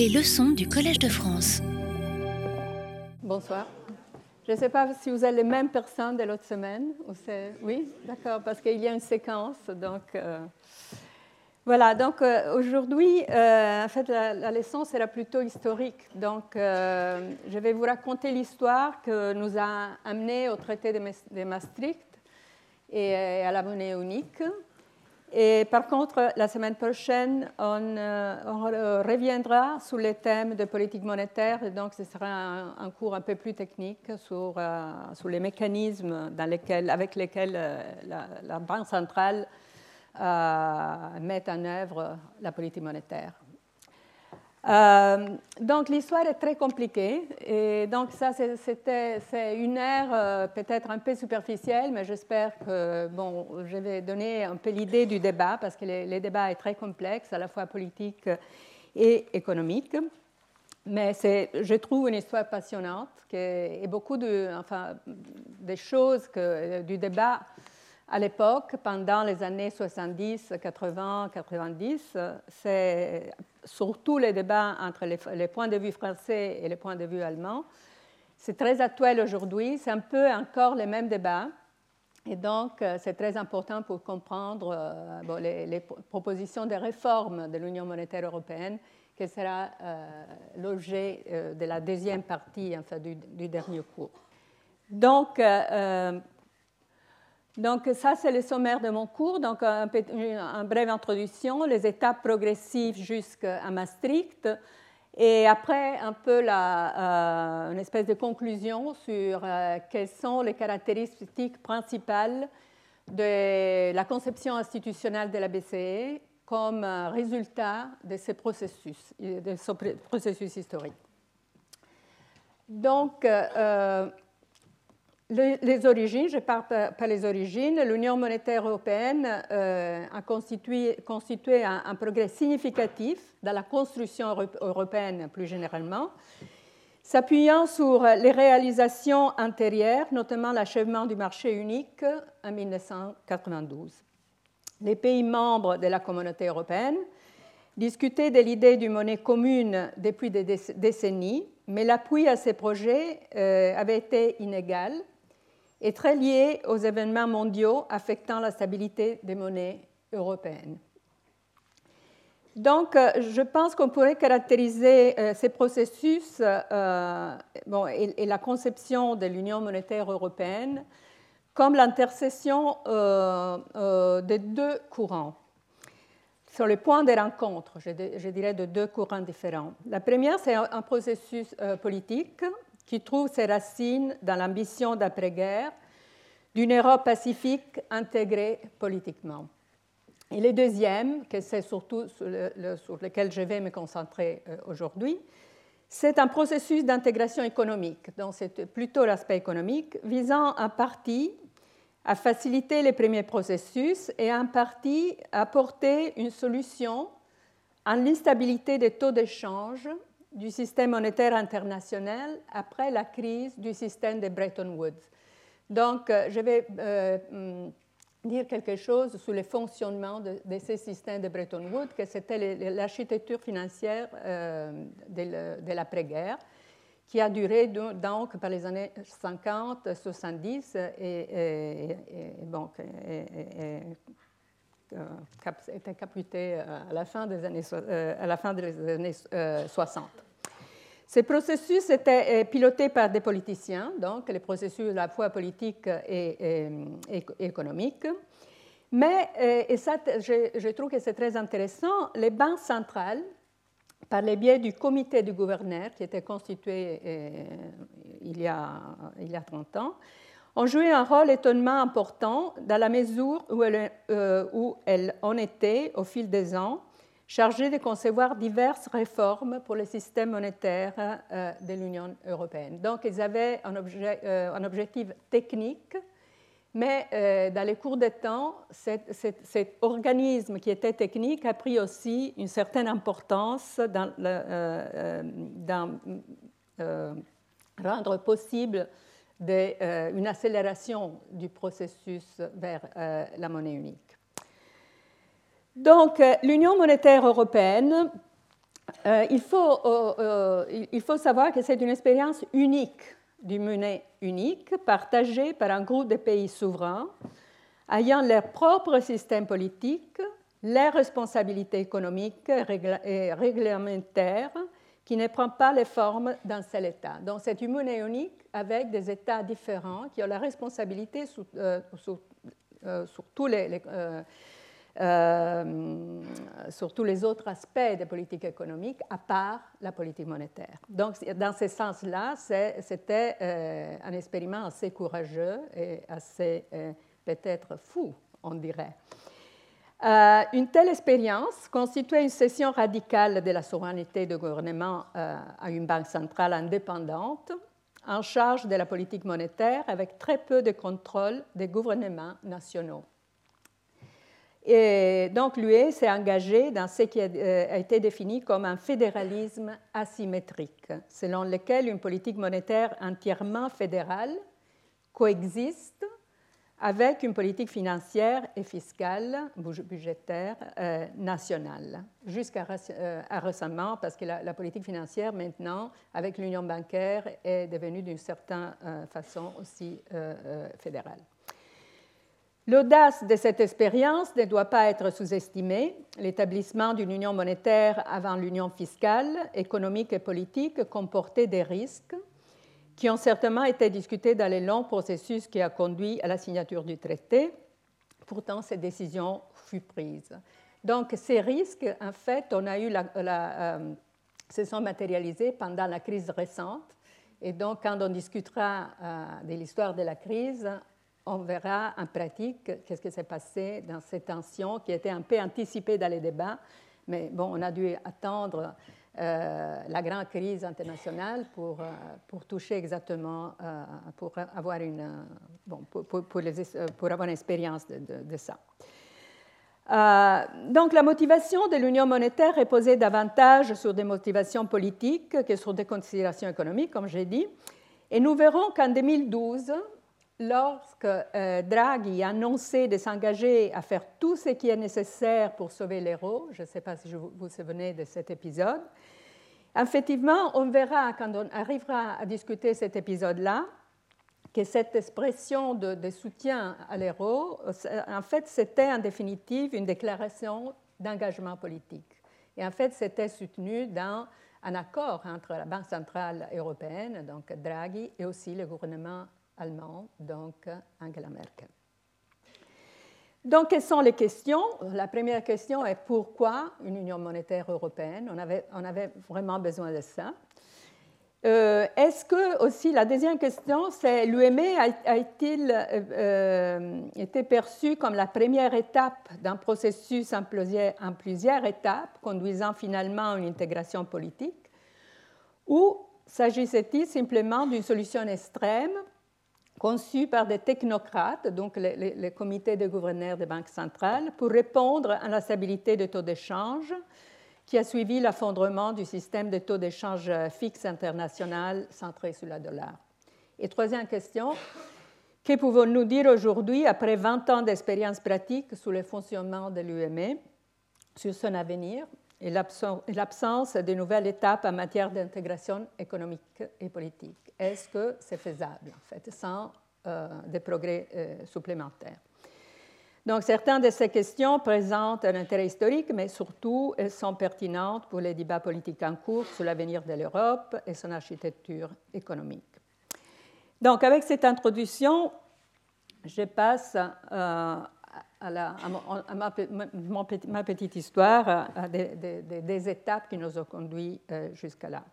Les leçons du Collège de France. Bonsoir. Je ne sais pas si vous êtes les mêmes personnes de l'autre semaine. Ou oui, d'accord, parce qu'il y a une séquence. Donc, euh, voilà, donc euh, aujourd'hui, euh, en fait, la, leçon sera plutôt historique. Donc, je vais vous raconter l'histoire que nous a amené au traité de Maastricht et à la monnaie unique. Et par contre, la semaine prochaine, on, euh, reviendra sur les thèmes de politique monétaire, donc ce sera un, cours un peu plus technique sur, euh, les mécanismes dans lesquels, avec lesquels euh, la, Banque centrale met en œuvre la politique monétaire. Euh, donc l'histoire est très compliquée. Et donc ça c'est une ère euh, peut-être un peu superficielle mais j'espère que bon je vais donner un peu l'idée du débat parce que le, débat est très complexe à la fois politique et économique mais je trouve une histoire passionnante et beaucoup de enfin des choses que du débat à l'époque, pendant les années 70, 80, 90, c'est surtout les débats entre les, points de vue français et les points de vue allemands. C'est très actuel aujourd'hui, c'est un peu encore les mêmes débats. Et donc, euh, c'est très important pour comprendre euh, les, propositions de réforme de l'Union monétaire européenne, qui sera euh, l'objet de la deuxième partie enfin, du, du dernier cours. Donc, donc ça, c'est le sommaire de mon cours. Donc un, brève introduction, les étapes progressives jusqu'à Maastricht. Et après, un peu euh, une espèce de conclusion sur euh, quelles sont les caractéristiques principales de la conception institutionnelle de la BCE comme résultat de ce processus, de ce processus historique. Donc, euh, les, origines, je parle pas les origines. L'Union monétaire européenne euh, a constitué, un, progrès significatif dans la construction européenne plus généralement, s'appuyant sur les réalisations antérieures, notamment l'achèvement du marché unique en 1992. Les pays membres de la communauté européenne discutaient de l'idée d'une monnaie commune depuis des décennies, mais l'appui à ces projets euh, avait été inégal est très lié aux événements mondiaux affectant la stabilité des monnaies européennes. Donc, euh, je pense qu'on pourrait caractériser euh, ces processus euh, et, la conception de l'Union monétaire européenne comme l'intercession des deux courants. Sur le point des rencontres, je, dirais de deux courants différents. La première, c'est un processus politique qui trouve ses racines dans l'ambition d'après-guerre d'une Europe pacifique intégrée politiquement. Et le deuxième, que c'est surtout sur, lequel je vais me concentrer euh, aujourd'hui, c'est un processus d'intégration économique, donc c'est plutôt l'aspect économique, visant en partie à faciliter les premiers processus et en partie à apporter une solution à l'instabilité des taux d'échange du système monétaire international après la crise du système de Bretton Woods. Donc, euh, je vais euh, mm, dire quelque chose sur le fonctionnement de, ces systèmes de Bretton Woods, que c'était l'architecture financière euh, de, l'après-guerre, qui a duré donc par les années 50, 70 et, bon, était capitée à la fin des années, à la fin des années 60. Ces processus étaient pilotés par des politiciens, donc les processus à la fois politiques et, économiques. Mais, euh, et ça, je, trouve que c'est très intéressant, les banques centrales, par le biais du comité du gouverneur, qui était constitué euh, il, y a, il y a 30 ans, ont joué un rôle étonnamment important dans la mesure où elles, euh, où en au fil des ans, chargé de concevoir diverses réformes pour le système monétaire euh, de l'Union européenne. Donc, ils avaient un, euh, objectif technique, mais euh, dans les cours de temps, cet, organisme qui était technique a pris aussi une certaine importance dans rendre possible une accélération du processus vers la monnaie unique. Donc, euh, l'Union monétaire européenne il, faut, il faut savoir que c'est une expérience unique d'une monnaie unique partagée par un groupe de pays souverains ayant leur propre système politique, leurs responsabilités économiques et réglementaires qui ne prend pas les formes d'un seul État. Donc c'est une monnaie unique avec des États différents qui ont la responsabilité sur, euh, euh, tous les, euh, sur tous les autres aspects des politiques économiques, à part la politique monétaire. Donc, dans ce sens-là, c'était un expériment assez courageux et assez peut-être fou, on dirait. Euh, une telle expérience constituait une cession radicale de la souveraineté du gouvernement euh, à une banque centrale indépendante en charge de la politique monétaire avec très peu de contrôle des gouvernements nationaux. Et donc l'UE s'est engagée dans ce qui euh, a été défini comme un fédéralisme asymétrique, selon lequel une politique monétaire entièrement fédérale coexiste avec une politique financière et fiscale, budgétaire, euh, nationale, jusqu'à euh, récemment, parce que la, politique financière, maintenant, avec l'union bancaire, est devenue d'une certaine euh, façon aussi fédérale. L'audace de cette expérience ne doit pas être sous-estimée. L'établissement d'une union monétaire avant l'union fiscale, économique et politique comportait des risques qui ont certainement été discutés dans les longs processus qui a conduit à la signature du traité. Pourtant, cette décision fut prise. Donc, ces risques, en fait, euh, se sont matérialisés pendant la crise récente. Et donc, quand on discutera euh, de l'histoire de la crise, on verra en pratique qu'est-ce qui s'est passé dans ces tensions qui étaient un peu anticipées dans les débats. Mais bon, on a dû attendre euh, la grande crise internationale pour, euh, pour toucher exactement, euh, pour, avoir une, bon, pour, pour, pour, avoir une expérience de, de, ça. donc la motivation de l'union monétaire est posée davantage sur des motivations politiques que sur des considérations économiques, comme j'ai dit. Et nous verrons qu'en 2012, lorsque Draghi a annoncé de s'engager à faire tout ce qui est nécessaire pour sauver l'euro, je ne sais pas si vous vous souvenez de cet épisode, Effectivement, on verra quand on arrivera à discuter cet épisode-là que cette expression de, soutien à l'euro, en fait, c'était en définitive une déclaration d'engagement politique. Et en fait, c'était soutenu dans un accord entre la Banque centrale européenne, donc Draghi, et aussi le gouvernement allemand, donc Angela Merkel. Donc, quelles sont les questions? La première question est pourquoi une union monétaire européenne? On avait, vraiment besoin de ça. Euh, est-ce que aussi la deuxième question, c'est l'UME a-t-il euh, euh, été perçu comme la première étape d'un processus en plusieurs, en plusieurs, étapes conduisant finalement à une intégration politique, ou s'agissait-il simplement d'une solution extrême conçu par des technocrates, donc les, comités de gouverneurs des banques centrales, pour répondre à la stabilité des taux d'échange qui a suivi l'affondrement du système de taux d'échange fixe international centré sur le dollar. Et troisième question, que pouvons-nous dire aujourd'hui, après 20 ans d'expérience pratique sur le fonctionnement de l'UME, sur son avenir et l'absence de nouvelles étapes en matière d'intégration économique et politique? Est-ce que c'est faisable, en fait, sans euh, des progrès euh, supplémentaires? Donc, certaines de ces questions présentent un intérêt historique, mais surtout, elles sont pertinentes pour les débats politiques en cours sur l'avenir de l'Europe et son architecture économique. Donc, avec cette introduction, je passe à, ma, petite histoire, à des, étapes qui nous ont conduits euh, jusqu'à là.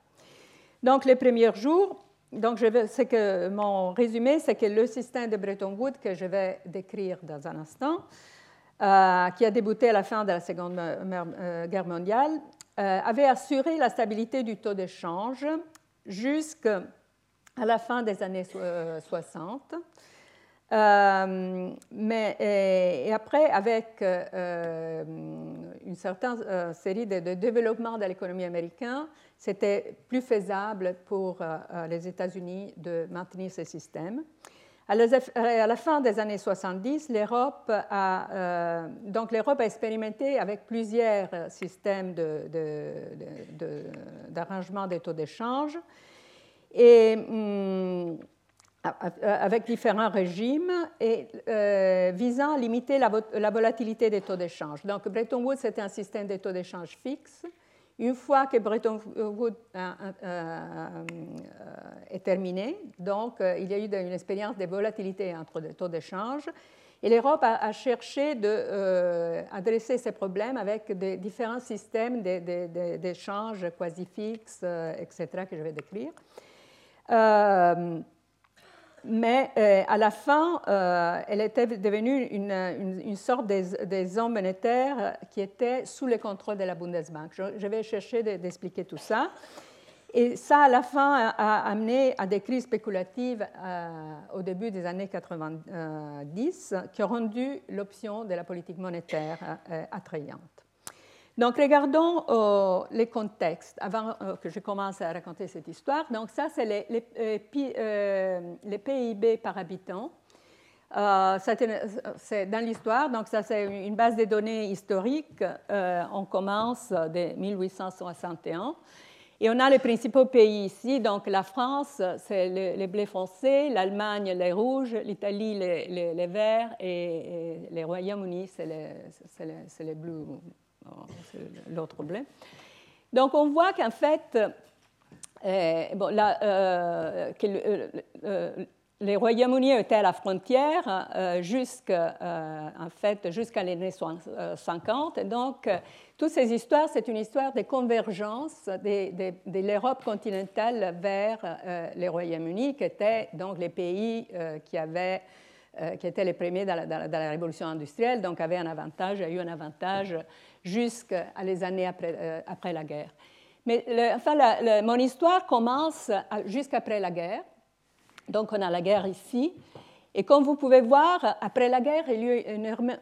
Donc, les premiers jours, donc mon résumé, c'est que le système de Bretton Woods que je vais décrire dans un instant, euh, qui a débuté à la fin de la Seconde euh, Guerre mondiale, avait assuré la stabilité du taux d'échange jusqu'à la fin des années 60. Euh, mais, et, après, avec euh, une certaine euh, série de, développements de l'économie américaine, c'était plus faisable pour les États-Unis de maintenir ce système. À la fin des années 70, l'Europe a, donc l'Europe a expérimenté avec plusieurs systèmes d'arrangement de, de, des taux d'échange et hum, avec différents régimes et euh, visant à limiter la, volatilité des taux d'échange. Donc Bretton Woods c'était un système de taux d'échange fixe. Une fois que Bretton Woods euh, euh, est terminé, donc il y a eu une expérience de volatilité entre les taux d'échange. Et l'Europe a, cherché d'adresser ces problèmes avec différents systèmes d'échange quasi fixes, etc., que je vais décrire. Euh, mais euh, à la fin, euh, elle était devenue une, une, sorte des, des hommes monétaires qui étaient sous le contrôle de la Bundesbank. Je, vais chercher d'expliquer tout ça. Et ça, à la fin, a, amené à des crises spéculatives au début des années 90 qui ont rendu l'option de la politique monétaire attrayante. Donc, regardons euh, les contextes avant euh, que je commence à raconter cette histoire. Donc, ça, c'est les, les, PIB euh, par habitant. c'est dans l'histoire, donc ça, c'est une base de données historique. on commence de 1861. Et on a les principaux pays ici. Donc, la France, c'est les, bleus foncés, l'Allemagne, les rouges, l'Italie, les, les, verts, et, les Royaumes-Unis, c'est les, les bleus c'est l'autre problème. Donc on voit qu'en fait, euh, bon, euh, que euh, les Royaumes-Unis étaient à la frontière jusqu'à en fait, jusqu'à l'année 50. donc, toutes ces histoires, c'est une histoire de convergence de, de, l'Europe continentale vers les Royaumes-Unis, qui étaient donc les pays qui avaient qui étaient les premiers dans la, révolution industrielle, donc avaient un avantage, a eu un avantage jusqu'à les années après, euh, après la guerre. Mais enfin, mon histoire commence jusqu'après la guerre. Donc, on a la guerre ici. Et comme vous pouvez voir, après la guerre, il y a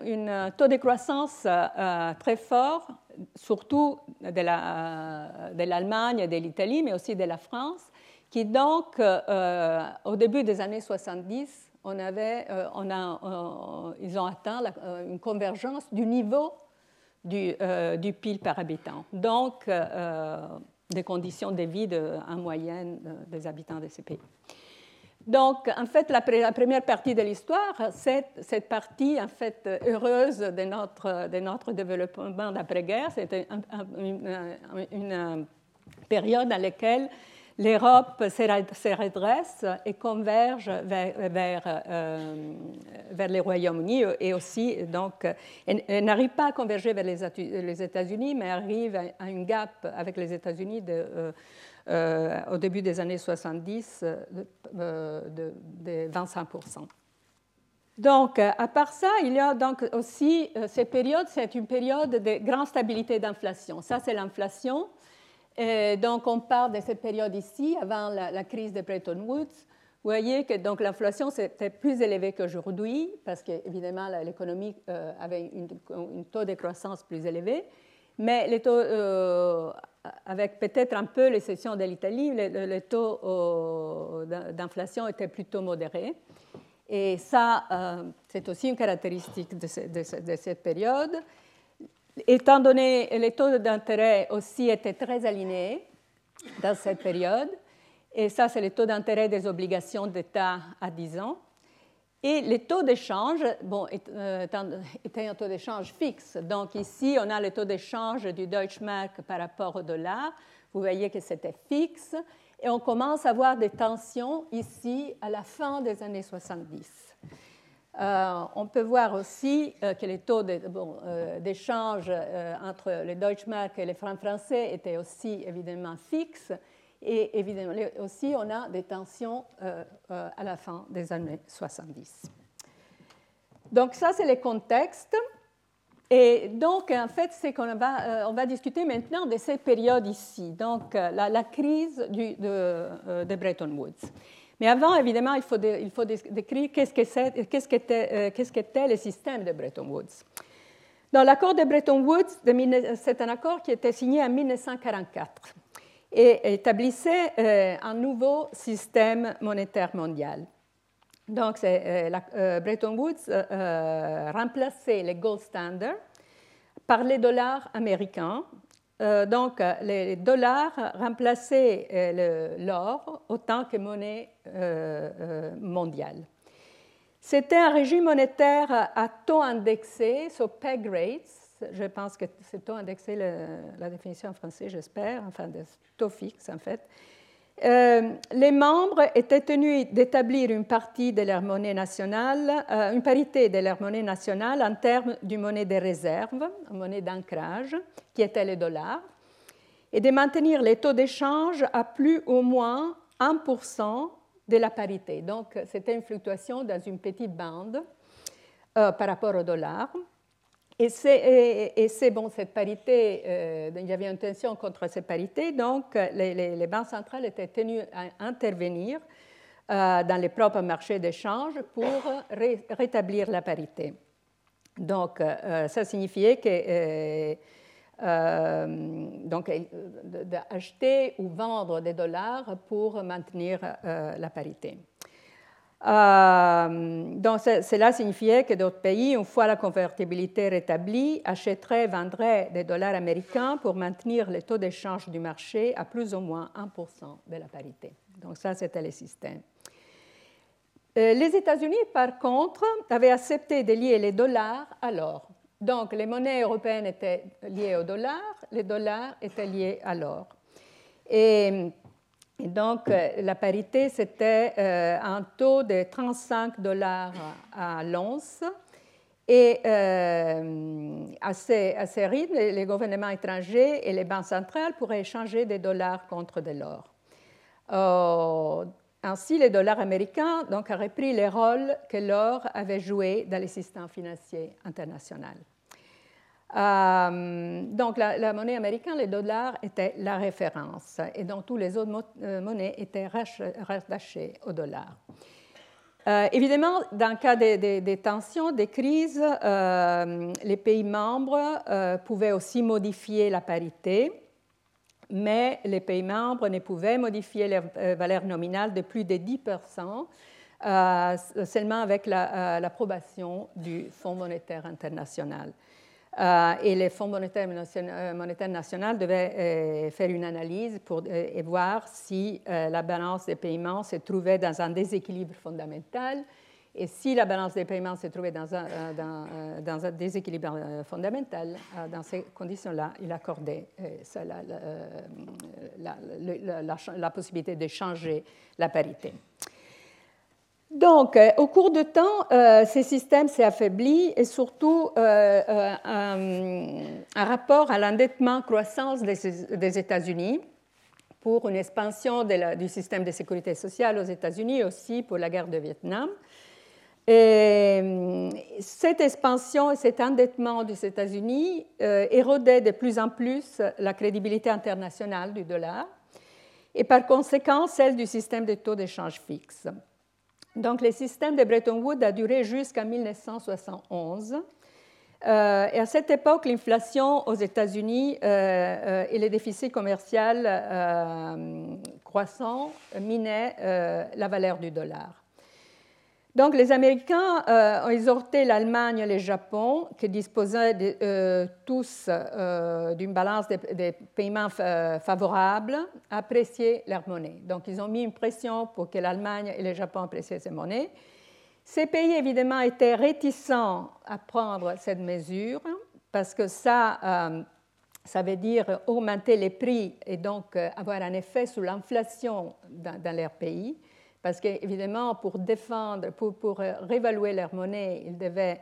eu un taux de croissance euh, très fort, surtout de l'Allemagne, la, de l'Italie, mais aussi de la France, qui donc, euh, au début des années 70, on avait, on a, ils ont atteint une convergence du niveau du, euh, par habitant. Donc, euh, des conditions de vie en moyenne euh, des habitants de ces pays. Donc, en fait, la, première partie de l'histoire, c'est cette partie, en fait, heureuse de notre, développement d'après-guerre. C'était une, période dans laquelle l'Europe se redresse et converge vers, euh, vers, les Royaumes-Unis et aussi, donc, elle, n'arrive pas à converger vers les États-Unis, mais arrive à une gap avec les États-Unis euh, euh, au début des années 70 de, 25% donc, à part ça, il y a donc aussi cette période, c'est une période de grande stabilité d'inflation. Ça, c'est l'inflation donc, on part de cette période ici, avant la, crise de Bretton Woods. Vous voyez que l'inflation c'était plus élevée qu'aujourd'hui parce qu'évidemment l'économie euh, avait un taux de croissance plus élevé, mais euh, avec peut-être un peu l'exception de l'Italie, le, taux euh, d'inflation était plutôt modéré. Et ça, c'est aussi une caractéristique de cette période. Étant donné que les taux d'intérêt aussi étaient très alignés dans cette période, et ça c'est le taux d'intérêt des obligations d'État à 10 ans, et les taux d'échange, bon, euh, étaient un taux d'échange fixe. Donc ici, on a le taux d'échange du Deutschmark par rapport au dollar. Vous voyez que c'était fixe. Et on commence à voir des tensions ici à la fin des années 70. Euh, on peut voir aussi euh, que les taux euh, d'échange entre les Deutschmark et les francs français étaient aussi évidemment fixes. Et évidemment aussi, on a des tensions à la fin des années 70. Donc ça, c'est le contexte. Et donc, en fait, c'est qu'on va, on va discuter maintenant de cette période ici, donc la, crise de Bretton Woods. Mais avant, évidemment, il faut, décrire qu'est-ce euh, qu'est-ce qu'était le système de Bretton Woods. Dans l'accord de Bretton Woods, c'est un accord qui était signé en 1944 et établissait euh, un nouveau système monétaire mondial. Donc, Bretton Woods remplaçait les gold standards par les dollars américains. Donc, les dollars remplaçaient l'or autant que monnaie mondiale. C'était un régime monétaire à taux indexé, so peg rates. Je pense que c'est taux indexé, la définition en français, j'espère, enfin, de taux fixe en fait. Euh, les membres étaient tenus d'établir une partie de leur monnaie nationale, euh, une parité de leur monnaie nationale en termes d'une monnaie de réserve, une monnaie d'ancrage, qui était le dollar, et de maintenir les taux d'échange à plus ou moins 1% de la parité. Donc, c'était une fluctuation dans une petite bande euh, par rapport au dollar. Et c'est bon, cette parité, euh, il y avait une tension contre cette parité, donc les, banques centrales étaient tenues à intervenir euh, dans les propres marchés d'échange pour rétablir la parité. Donc, ça signifiait que euh, donc d'acheter ou vendre des dollars pour maintenir euh, la parité. Euh, donc cela signifiait que d'autres pays, une fois la convertibilité rétablie, achèteraient vendraient des dollars américains pour maintenir le taux d'échange du marché à plus ou moins 1% de la parité. Donc ça, c'était le système. Les États-Unis, par contre, avaient accepté de lier les dollars à l'or. Donc, les monnaies européennes étaient liées au dollar, les dollars étaient liés à l'or. Et, donc, euh, la parité, c'était euh, un taux de 35 dollars à l'once. Et euh, à, ces, rythmes, les gouvernements étrangers et les banques centrales pourraient échanger des dollars contre de l'or. ainsi, les dollars américains donc, auraient pris les rôles que l'or avait joué dans les systèmes financiers internationaux. Euh, donc la, monnaie américaine, les dollars, étaient la référence et donc tous les autres euh, monnaies étaient rattachées au dollar. Euh, évidemment, dans le cas des, tensions, des crises, les pays membres pouvaient aussi modifier la parité, mais les pays membres ne pouvaient modifier leur valeur nominale de plus de 10% seulement avec l'approbation du Fonds monétaire international. Euh, et les fonds monétaires, euh, monétaires nationaux devaient euh, faire une analyse pour voir si la balance des paiements se trouvait dans un déséquilibre fondamental. Et si la balance des paiements se trouvait dans un, déséquilibre fondamental, dans ces conditions-là, il accordait la, possibilité de changer la parité. Donc, euh, au cours du temps, euh, ces systèmes s'est affaibli et surtout euh, un, rapport à l'endettement croissance des, États-Unis pour une expansion du système de sécurité sociale aux États-Unis aussi pour la guerre de Vietnam. Et cette expansion et cet endettement des États-Unis érodaient de plus en plus la crédibilité internationale du dollar et par conséquent celle du système de taux d'échange fixe. Donc, le système de Bretton Woods a duré jusqu'en 1971. Euh, et à cette époque, l'inflation aux États-Unis euh, euh, et les déficits commerciaux croissants minaient la valeur du dollar. Donc les Américains euh, ont exhorté l'Allemagne et le Japon, qui disposaient euh, tous euh, d'une balance des, paiements favorable, à apprécier leur monnaie. Donc ils ont mis une pression pour que l'Allemagne et le Japon apprécient ces monnaies. Ces pays, évidemment, étaient réticents à prendre cette mesure parce que ça, ça veut dire augmenter les prix et donc avoir un effet sur l'inflation dans, dans leur pays. Parce qu'évidemment, pour défendre, pour, pour, euh, réévaluer leur monnaie, ils devaient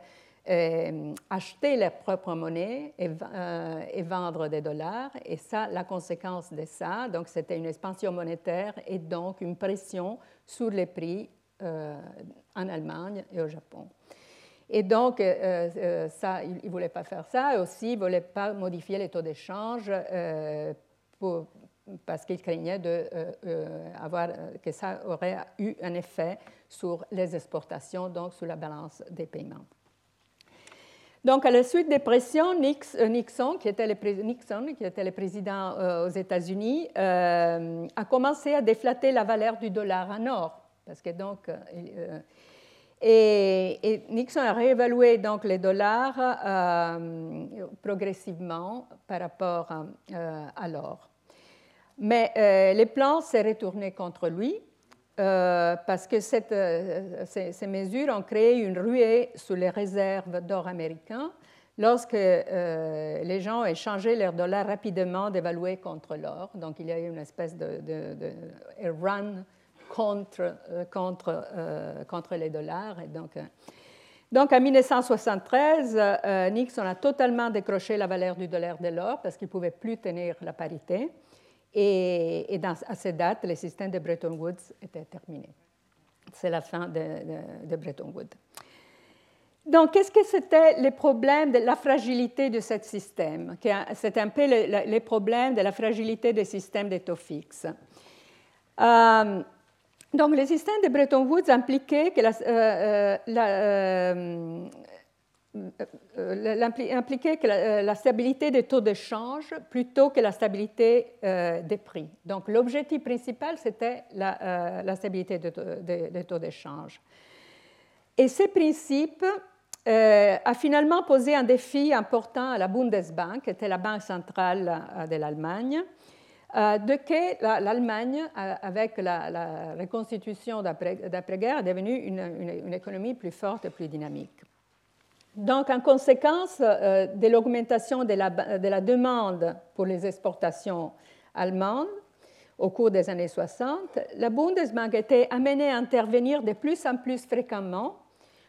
euh, acheter leur propre monnaie et, euh, et, vendre des dollars. Et ça, la conséquence de ça, donc c'était une expansion monétaire et donc une pression sur les prix en Allemagne et au Japon. Et donc, ça, ils ne voulaient pas faire ça. Et aussi, ils ne voulaient pas modifier les taux d'échange pour, parce qu'ils craignaient de, euh, euh, avoir, euh, que ça aurait eu un effet sur les exportations, donc sur la balance des paiements. Donc, à la suite des pressions, Nixon, qui était le, président aux États-Unis, a commencé à déflater la valeur du dollar en or, parce que donc, Et, Nixon a réévalué donc les dollars progressivement par rapport à l'or. Mais euh, les plans s'est retourné contre lui parce que cette, ces, mesures ont créé une ruée sur les réserves d'or américains lorsque les gens ont échangé leurs dollars rapidement dévalués contre l'or. Donc il y a eu une espèce de, run contre, euh, euh, les dollars. Donc, euh, donc, en 1973, Nixon a totalement décroché la valeur du dollar de l'or parce qu'il ne pouvait plus tenir la parité. Et, à cette date, le système de Bretton Woods était terminé. C'est la fin de, Bretton Woods. Donc, qu'est-ce que c'était les problèmes de la fragilité de ce système? C'est un peu les, problèmes de la fragilité des systèmes de taux fixes. Donc, le système de Bretton Woods impliquait que la, euh, euh, euh, impliquait que la, stabilité des taux d'échange plutôt que la stabilité des prix. Donc l'objectif principal, c'était la, stabilité des, taux d'échange. Et ces principes a finalement posé un défi important à la Bundesbank, qui était la banque centrale de l'Allemagne, euh, de que l'Allemagne, euh, avec la, reconstitution d'après-guerre, est devenue une, économie plus forte et plus dynamique. Donc, en conséquence euh, de l'augmentation de, la, demande pour les exportations allemandes au cours des années 60, la Bundesbank était amenée à intervenir de plus en plus fréquemment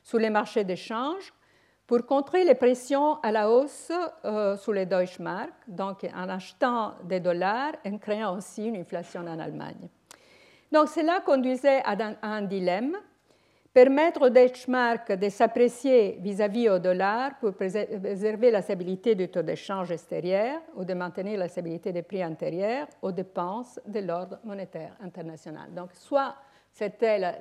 sur les marchés d'échange pour contrer les pressions à la hausse euh, sur les Deutschmark, donc en achetant des dollars et en créant aussi une inflation en Allemagne. Donc cela conduisait à un, dilemme, permettre au Deutschmark de s'apprécier vis-à-vis au dollar pour préserver la stabilité du taux d'échange extérieur ou de maintenir la stabilité des prix intérieurs aux dépenses de l'ordre monétaire international. Donc soit c'était la,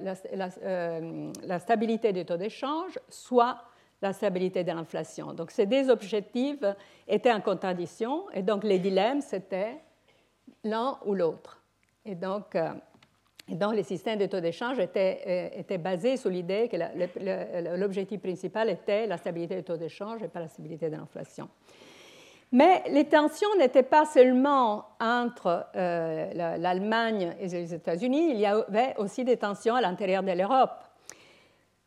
euh, la stabilité du taux d'échange, soit la stabilité de l'inflation. Donc ces deux objectifs étaient en contradiction et donc les dilemmes, c'était l'un ou l'autre. Et donc, euh, donc, les systèmes de taux d'échange étaient, euh, étaient, basés sur l'idée que l'objectif principal était la stabilité du taux d'échange et pas la stabilité de l'inflation. Mais les tensions n'étaient pas seulement entre euh, l'Allemagne et les États-Unis, il y avait aussi des tensions à l'intérieur de l'Europe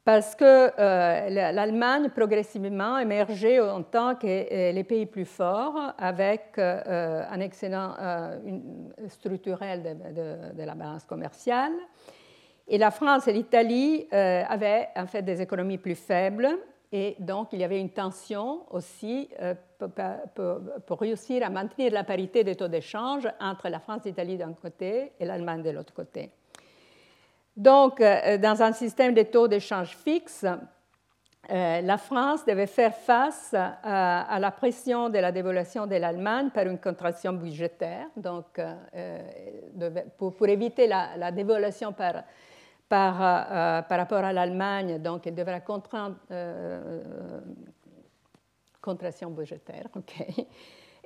parce que euh, l'Allemagne progressivement émergeait en tant que euh, les pays plus forts avec euh, un excellent structurel de, la balance commerciale. Et la France et l'Italie avaient en fait des économies plus faibles et donc il y avait une tension aussi pour, réussir à maintenir la parité des taux d'échange entre la France et l'Italie d'un côté et l'Allemagne de l'autre côté. Donc, euh, dans un système de taux d'échange fixe, euh, la France devait faire face à, la pression de la dévaluation de l'Allemagne par une contraction budgétaire. Donc, euh, pour, éviter la, dévaluation par, par, par, rapport à l'Allemagne, donc elle devrait contraindre contraction budgétaire. ok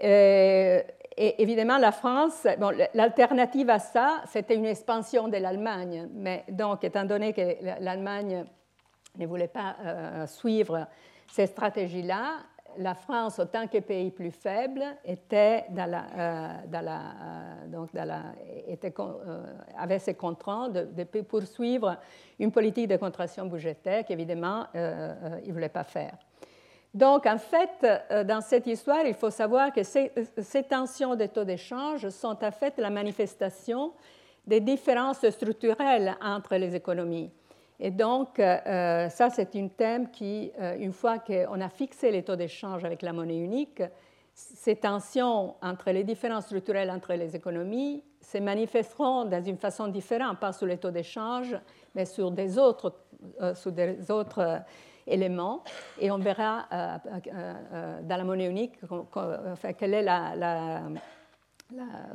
et évidemment, la France, bon, l'alternative à ça, c'était une expansion de l'Allemagne. Mais donc, étant donné que l'Allemagne ne voulait pas euh, suivre ces stratégies-là, la France, autant que pays plus faible, euh, euh, avait ses contraintes de, de, poursuivre une politique de contraction budgétaire qu'évidemment, il ne voulait pas faire. Donc, en fait, euh, dans cette histoire, il faut savoir que ces, tensions de taux d'échange sont en fait la manifestation des différences structurelles entre les économies. Et donc, euh, ça, c'est un thème qui, euh, une fois qu'on a fixé les taux d'échange avec la monnaie unique, ces tensions entre les différences structurelles entre les économies se manifesteront d'une une façon différente, pas sur les taux d'échange, mais sur des autres, sur des autres éléments et on verra euh, euh, euh, dans la monnaie unique quelle est la,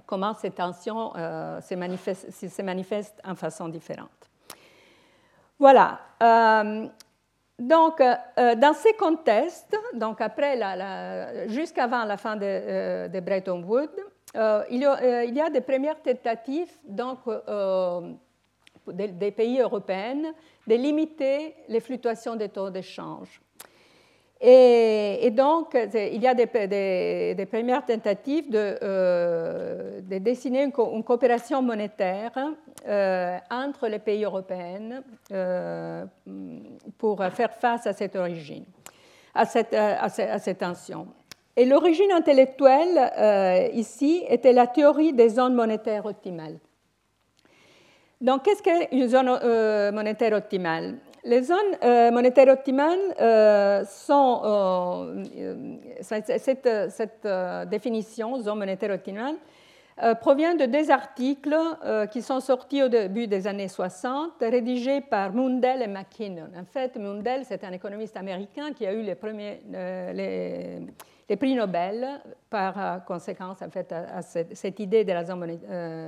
comment ces tensions se, manifestent, se manifestent en façon différente. Voilà. donc, dans ces contextes, donc après jusqu'avant la fin de, de Bretton Woods, il, y a, il, y a, des premières tentatives donc, des, pays européens de limiter les fluctuations des taux d'échange. Et, donc, il y a des, premières tentatives de, euh, dessiner une, coopération monétaire euh, entre les pays européens euh, pour faire face à cette origine, à cette, à cette, tension. Et l'origine intellectuelle ici était la théorie des zones monétaires optimales. Donc, qu'est-ce qu'une zone monétaire optimale? Les zones euh, monétaires optimales euh, sont. Euh, cette, définition, zone monétaire optimale, provient de deux articles qui sont sortis au début des années 60, rédigés par Mundell et McKinnon. En fait, Mundell, c'est un économiste américain qui a eu les, premiers, les, prix Nobel par conséquence en fait, à, cette, idée de la zone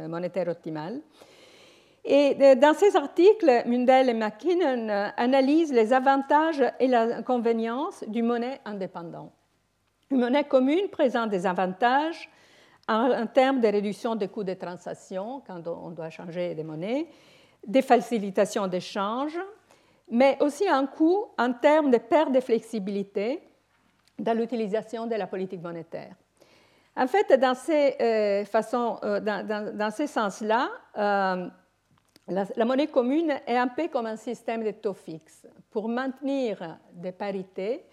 monétaire optimale. Et euh, dans ces articles, Mundell et McKinnon euh, analysent les avantages et les inconvénients d'une monnaie indépendante. Une monnaie commune présente des avantages en, termes de réduction des coûts de transaction quand on doit changer des monnaies, des facilitations d'échange, mais aussi un coût en termes de perte de flexibilité dans l'utilisation de la politique monétaire. En fait, dans ces, euh, façons, dans, ces sens-là, la, monnaie commune est un peu comme un système de taux fixes. Pour maintenir des parités,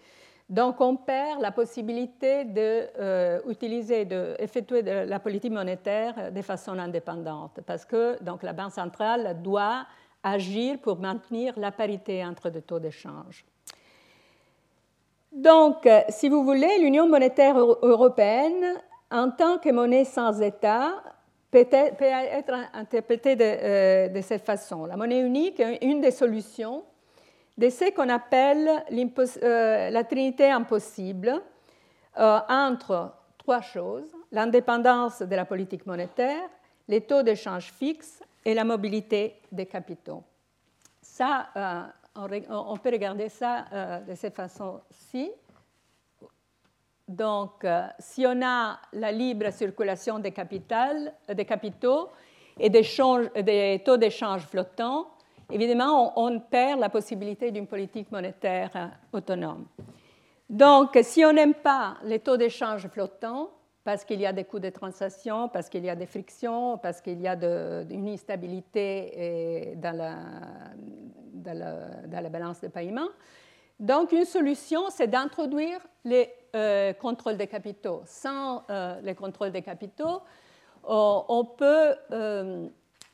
donc on perd la possibilité d'utiliser, euh, d'effectuer de la politique monétaire de façon indépendante, parce que donc, la Banque centrale doit agir pour maintenir la parité entre les taux d'échange. Donc, si vous voulez, l'Union monétaire européenne, en tant que monnaie sans État, peut être, interprétée euh, de, cette façon. La monnaie unique est une des solutions de ce qu'on appelle euh, la trinité impossible euh, entre trois choses, l'indépendance de la politique monétaire, les taux d'échange fixes et la mobilité des capitaux. Ça, on, peut regarder ça de cette façon-ci. Donc, euh, si on a la libre circulation des, euh, capitaux et des, taux d'échange flottants, évidemment, on, perd la possibilité d'une politique monétaire euh, autonome. Donc, si on n'aime pas les taux d'échange flottants, parce qu'il y a des coûts de transaction, parce qu'il y a des frictions, parce qu'il y a une instabilité dans la balance de paiement, donc, une solution, c'est d'introduire les euh, contrôles des capitaux. Sans euh, les contrôles des capitaux, euh, on peut,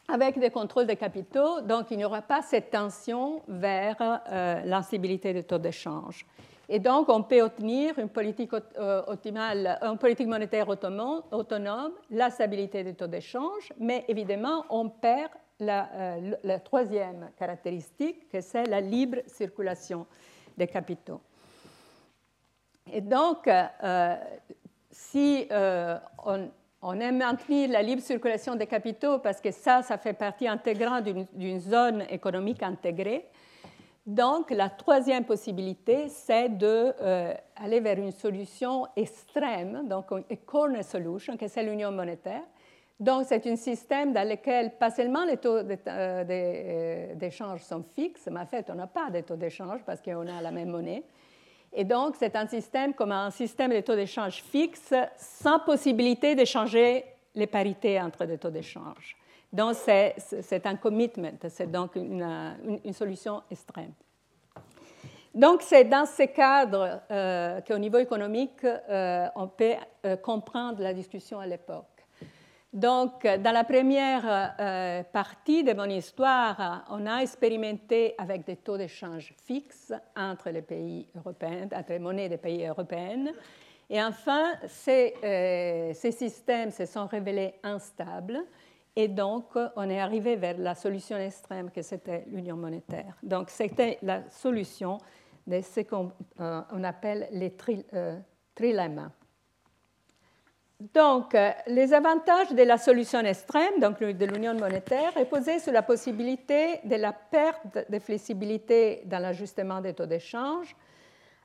avec des contrôles des capitaux, donc il n'y aura pas cette tension vers l'instabilité des taux d'échange. Et donc, on peut obtenir une politique, monétaire autonome, la stabilité des taux d'échange, mais évidemment, on perd la troisième caractéristique, que c'est la libre circulation des capitaux. Et donc, euh, si euh, on, aime maintenir la libre circulation des capitaux, parce que ça, ça fait partie intégrante d'une zone économique intégrée, donc la troisième possibilité, c'est d'aller euh, vers une solution extrême, donc une corner solution, que c'est l'union monétaire, donc, c'est un système dans lequel pas seulement les taux d'échange sont fixes, mais en fait, on n'a pas de taux d'échange parce qu'on a la même monnaie. Et donc, c'est un système comme un système de taux d'échange fixe sans possibilité d'échanger les parités entre les taux d'échange. Donc, c'est un commitment, c'est donc une, solution extrême. Donc, c'est dans ce cadre euh, qu'au niveau économique, on peut comprendre la discussion à l'époque. Donc, dans la première euh, partie de mon histoire, on a expérimenté avec des taux d'échange fixes entre les pays européens, entre les monnaies des pays européens. Et enfin, ces, euh, systèmes se sont révélés instables. Et donc, on est arrivé vers la solution extrême que c'était l'union monétaire. Donc, c'était la solution de ce qu'on euh, appelle les trilemmas. Donc, euh, les avantages de la solution extrême, donc de l'union monétaire, reposaient sur la possibilité de la perte de flexibilité dans l'ajustement des taux d'échange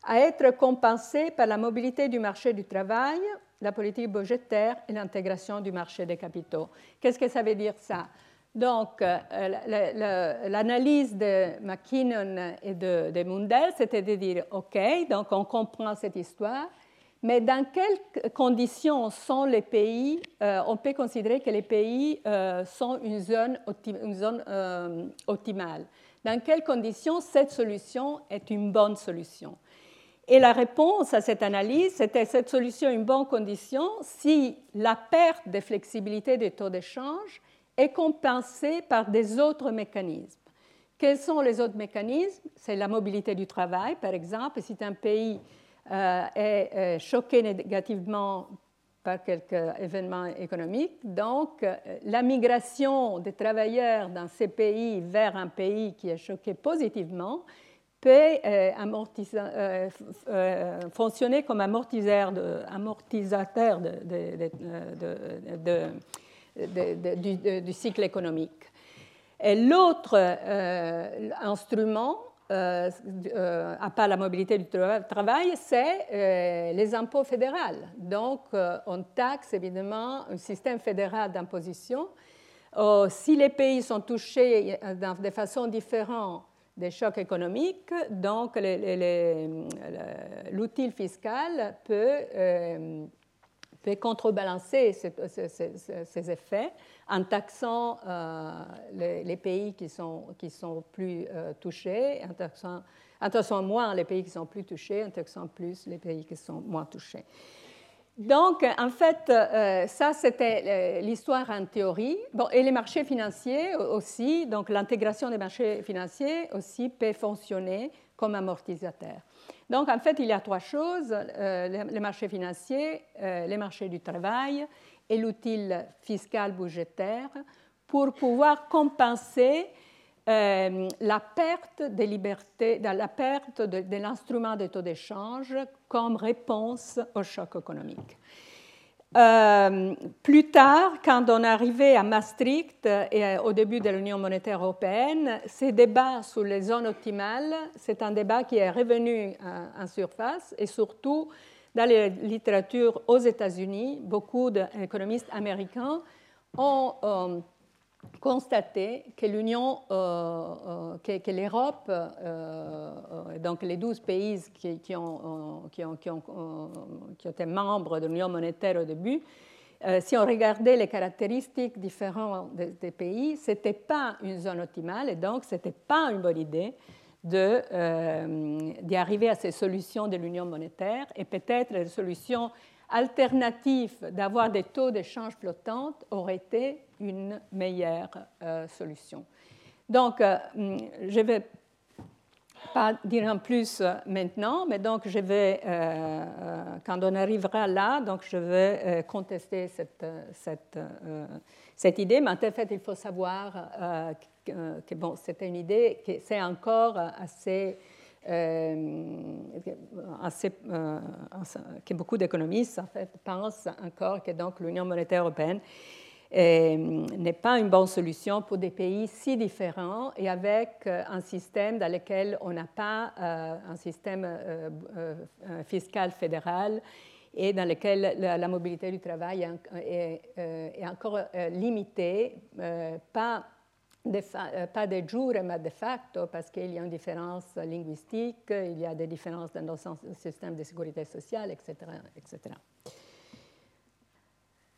à être compensée par la mobilité du marché du travail, la politique budgétaire et l'intégration du marché des capitaux. Qu'est-ce que ça veut dire ça? Donc, l'analyse de McKinnon et de Mundell, c'était de dire, OK, donc on comprend cette histoire, mais dans quelles conditions sont les pays On peut considérer que les pays sont une zone, zone optimale. Dans quelles conditions cette solution est une bonne solution? Et la réponse à cette analyse, c'était cette solution une bonne condition si la perte de flexibilité des taux d'échange est compensée par des autres mécanismes. Quels sont les autres mécanismes? C'est la mobilité du travail, par exemple. Si un pays euh, est euh, choqué négativement par quelque événement économique, donc euh, la migration des travailleurs dans ces pays vers un pays qui est choqué positivement peut euh, euh, euh, fonctionner comme amortisseur, de, amortisateur du, cycle économique. Et l'autre instrument, à part la mobilité du travail, c'est les impôts fédéraux. Donc, on taxe évidemment un système fédéral d'imposition. si les pays sont touchés de façon différente des chocs économiques, donc l'outil fiscal peut, euh, contrebalancer ces, effets en taxant euh, les, pays qui sont, qui sont plus euh, touchés, en taxant, en taxant moins les pays qui sont plus touchés, en taxant plus les pays qui sont moins touchés. Donc, en fait, euh, ça, c'était l'histoire en théorie. Bon, et les marchés financiers aussi, donc l'intégration des marchés financiers aussi peut fonctionner comme amortisateur. Donc, en fait, il y a trois choses, euh, les marchés financiers, les marchés du travail et l'outil fiscal budgétaire pour pouvoir compenser euh, la perte de liberté, la perte de, l'instrument de taux d'échange comme réponse au choc économique. Euh, plus tard, quand on arrivé à Maastricht et au début de l'Union monétaire européenne, ces débats sur les zones optimales, c'est un débat qui est revenu euh, en surface et surtout dans la littérature aux États-Unis, beaucoup d'économistes américains ont constater que l'Union, euh, euh, que, l'Europe, euh, donc les 12 pays qui, ont, qui, ont, qui, ont, qui, été membres de l'Union monétaire au début, si on regardait les caractéristiques différentes des, pays, ce n'était pas une zone optimale et donc ce n'était pas une bonne idée d'y arriver à ces solutions de l'Union monétaire et peut-être les solutions alternatives d'avoir des taux d'échange flottants auraient été une meilleure euh, solution. Donc, euh, je ne vais pas dire en plus euh, maintenant, mais donc je vais, quand on arrivera là, donc je vais contester cette, idée. Mais en fait, il faut savoir que, bon, c'était une idée qui c'est encore assez assez, que beaucoup d'économistes en fait, pensent encore que donc l'Union monétaire européenne n'est pas une bonne solution pour des pays si différents et avec euh, un système dans lequel on n'a pas euh, un système euh, fiscal fédéral et dans lequel la, mobilité du travail est, encore limitée, pas de, pas jure, mais de facto, parce qu'il y a une différence linguistique, il y a des différences dans nos systèmes de sécurité sociale, etc. etc.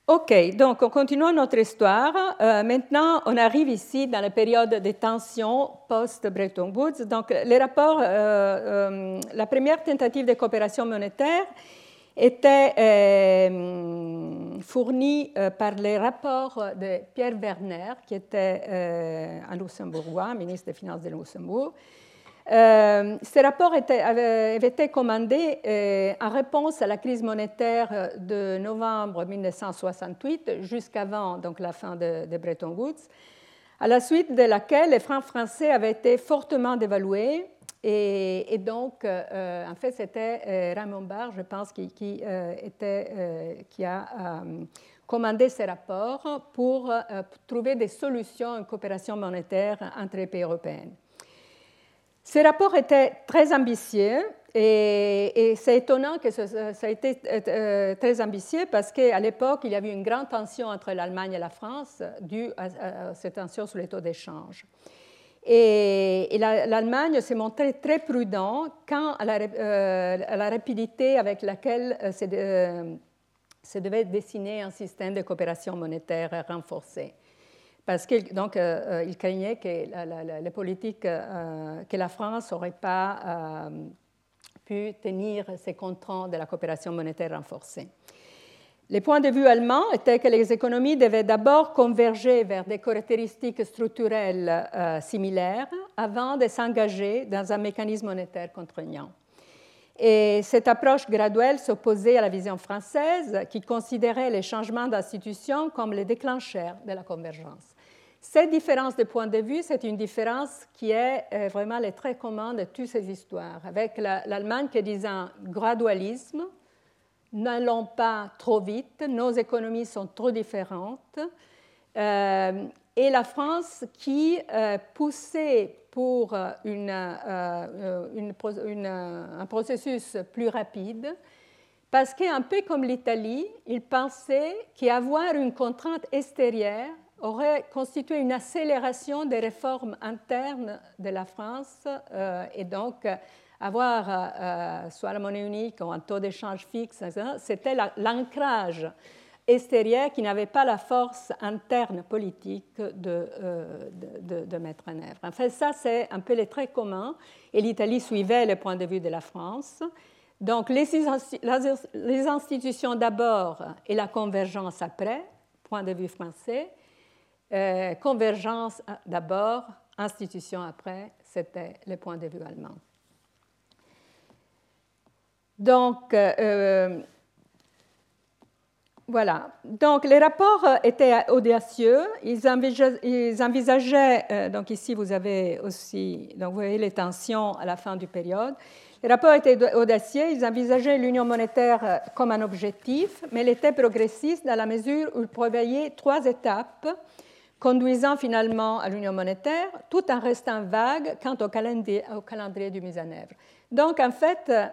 OK, donc on continue notre histoire. Euh, maintenant, on arrive ici dans la période de tension post-Bretton Woods. Donc, les rapports, euh, euh, la première tentative de coopération monétaire était fournie par les rapports de Pierre Werner, qui était un luxembourgeois, ministre des Finances de Luxembourg, euh, ces rapports avaient, été commandés euh, en réponse à la crise monétaire de novembre 1968, jusqu'avant la fin de, Bretton Woods, à la suite de laquelle les francs français avaient été fortement dévalués. Et, donc, euh, en fait, c'était Raymond Barre, je pense, qui a commandé ces rapports pour trouver des solutions en coopération monétaire entre les pays européens. Ces rapports étaient très ambitieux Et, c'est étonnant que ça, a été très ambitieux parce qu'à l'époque, il y avait une grande tension entre l'Allemagne et la France due à, cette tension sur les taux d'échange. Et, l'Allemagne s'est montrée très prudent quant à la, rapidité avec laquelle se devait dessiner un système de coopération monétaire renforcé parce qu'il euh, il craignait que la, les politiques euh, que la France n'aurait pas euh, pu tenir ses contrats de la coopération monétaire renforcée. Les points de vue allemands étaient que les économies devaient d'abord converger vers des caractéristiques structurelles similaires avant de s'engager dans un mécanisme monétaire contraignant. Et cette approche graduelle s'opposait à la vision française qui considérait les changements d'institution comme les déclencheurs de la convergence. Cette différence de point de vue, c'est une différence qui est euh, vraiment le trait commun de toutes ces histoires, avec l'Allemagne qui disait un gradualisme, n'allons pas trop vite, nos économies sont trop différentes, euh, et la France qui euh, poussait pour un processus plus rapide, parce qu'un peu comme l'Italie, il pensait qu'avoir une contrainte extérieure aurait constitué une accélération des réformes internes de la France euh, et donc avoir euh, euh, soit la monnaie unique ou un taux d'échange fixe, c'était l'ancrage extérieur qui n'avait pas la force interne politique de, mettre en œuvre. En fait, ça, c'est un peu les traits communs, et l'Italie suivait le point de vue de la France. Donc, les institutions d'abord et la convergence après, point de vue français, euh, convergence euh, d'abord, institution après, c'était le point de vue allemand. Donc, euh, voilà. Donc, les rapports étaient audacieux. Ils envisageaient, donc ici vous avez aussi, donc vous voyez les tensions à la fin du période. Les rapports étaient audacieux. Ils envisageaient l'union monétaire comme un objectif, mais ils étaient progressistes dans la mesure où ils prévoyaient trois étapes conduisant finalement à l'union monétaire, tout en restant vague quant au calendrier, de mise en œuvre. Donc, en fait, euh,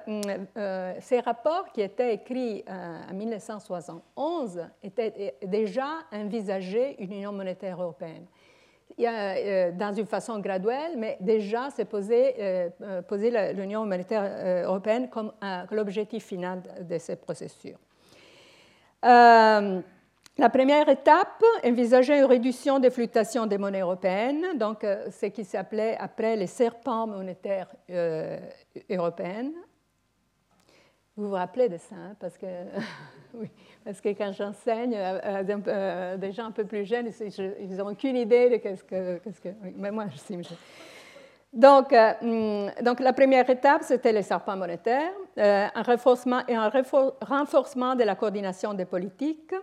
euh, ces rapports qui étaient écrits euh, en 1971 étaient déjà envisagés une union monétaire européenne. Dans une façon graduelle, mais déjà c'est posé, posé l'union monétaire européenne comme l'objectif final de ce processus. La première étape envisageait une réduction des fluctuations des monnaies européennes, donc euh, ce qui s'appelait après les serpents monétaires euh, européennes. Vous vous rappelez de ça, hein, parce, que, parce que quand j'enseigne à, des gens un peu plus jeunes, ils n'ont aucune idée de ce que... ce que mais moi, je sais. Donc, euh, hmm, donc, la première étape, c'était les serpents monétaires, un renforcement et un renforcement de la coordination des politiques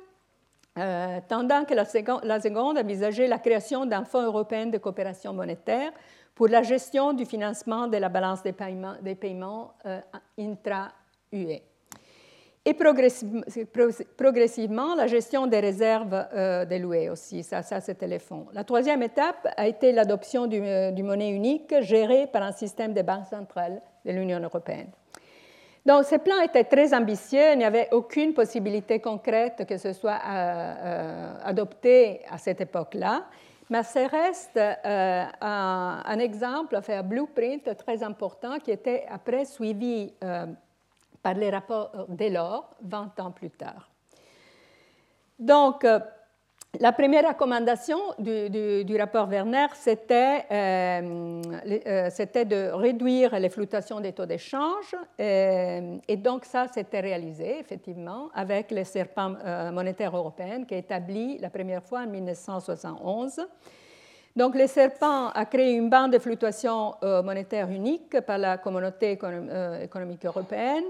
euh, tandis que la seconde, envisageait la création d'un fonds européen de coopération monétaire pour la gestion du financement de la balance des paiements, euh, intra-UE. Et progressivement, la gestion des réserves euh, de l'UE aussi, ça, c'était les fonds. La troisième étape a été l'adoption du, du monnaie unique gérée par un système de banque centrale de l'Union européenne. Donc, ce plan était très ambitieux, il n'y avait aucune possibilité concrète que ce soit euh, euh, adopté à cette époque-là, mais ça reste euh, un, exemple, fait, un blueprint très important qui était après suivi par les rapports Delors 20 ans plus tard. Donc, la première recommandation du, rapport Werner, euh, euh, c'était de réduire les fluctuations des taux d'échange. Euh, et, donc ça, c'était réalisé, effectivement, avec le serpent monétaire européen qui est établi la première fois en 1971. Donc le serpent a créé une bande de fluctuations monétaires unique par la communauté économique européenne,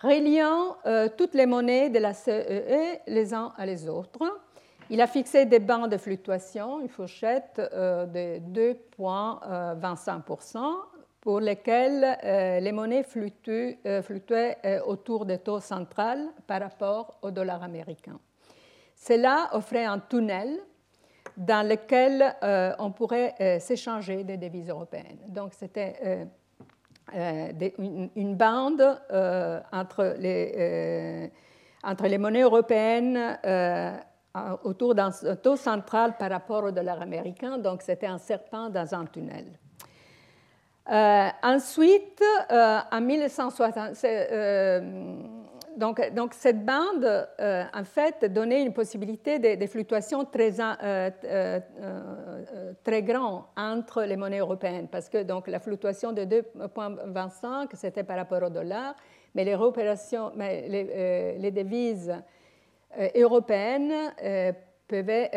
reliant toutes les monnaies de la CEE e les uns à les autres. Il a fixé des bandes de fluctuation, une fourchette euh, de 2,25%, pour lesquelles euh, les monnaies fluctuaient, euh, autour des taux central par rapport au dollar américain. Cela offrait un tunnel dans lequel on pourrait s'échanger des devises européennes. Donc c'était une, bande entre les monnaies européennes autour d'un taux central par rapport au dollar américain. Donc, c'était un serpent dans un tunnel. Euh, ensuite, euh, en 1960, euh, donc, cette bande, en fait, donnait une possibilité de, de fluctuations très, très grandes entre les monnaies européennes, parce que donc, la fluctuation de 2,25, c'était par rapport au dollar, mais les, mais les devises européennes peuvent,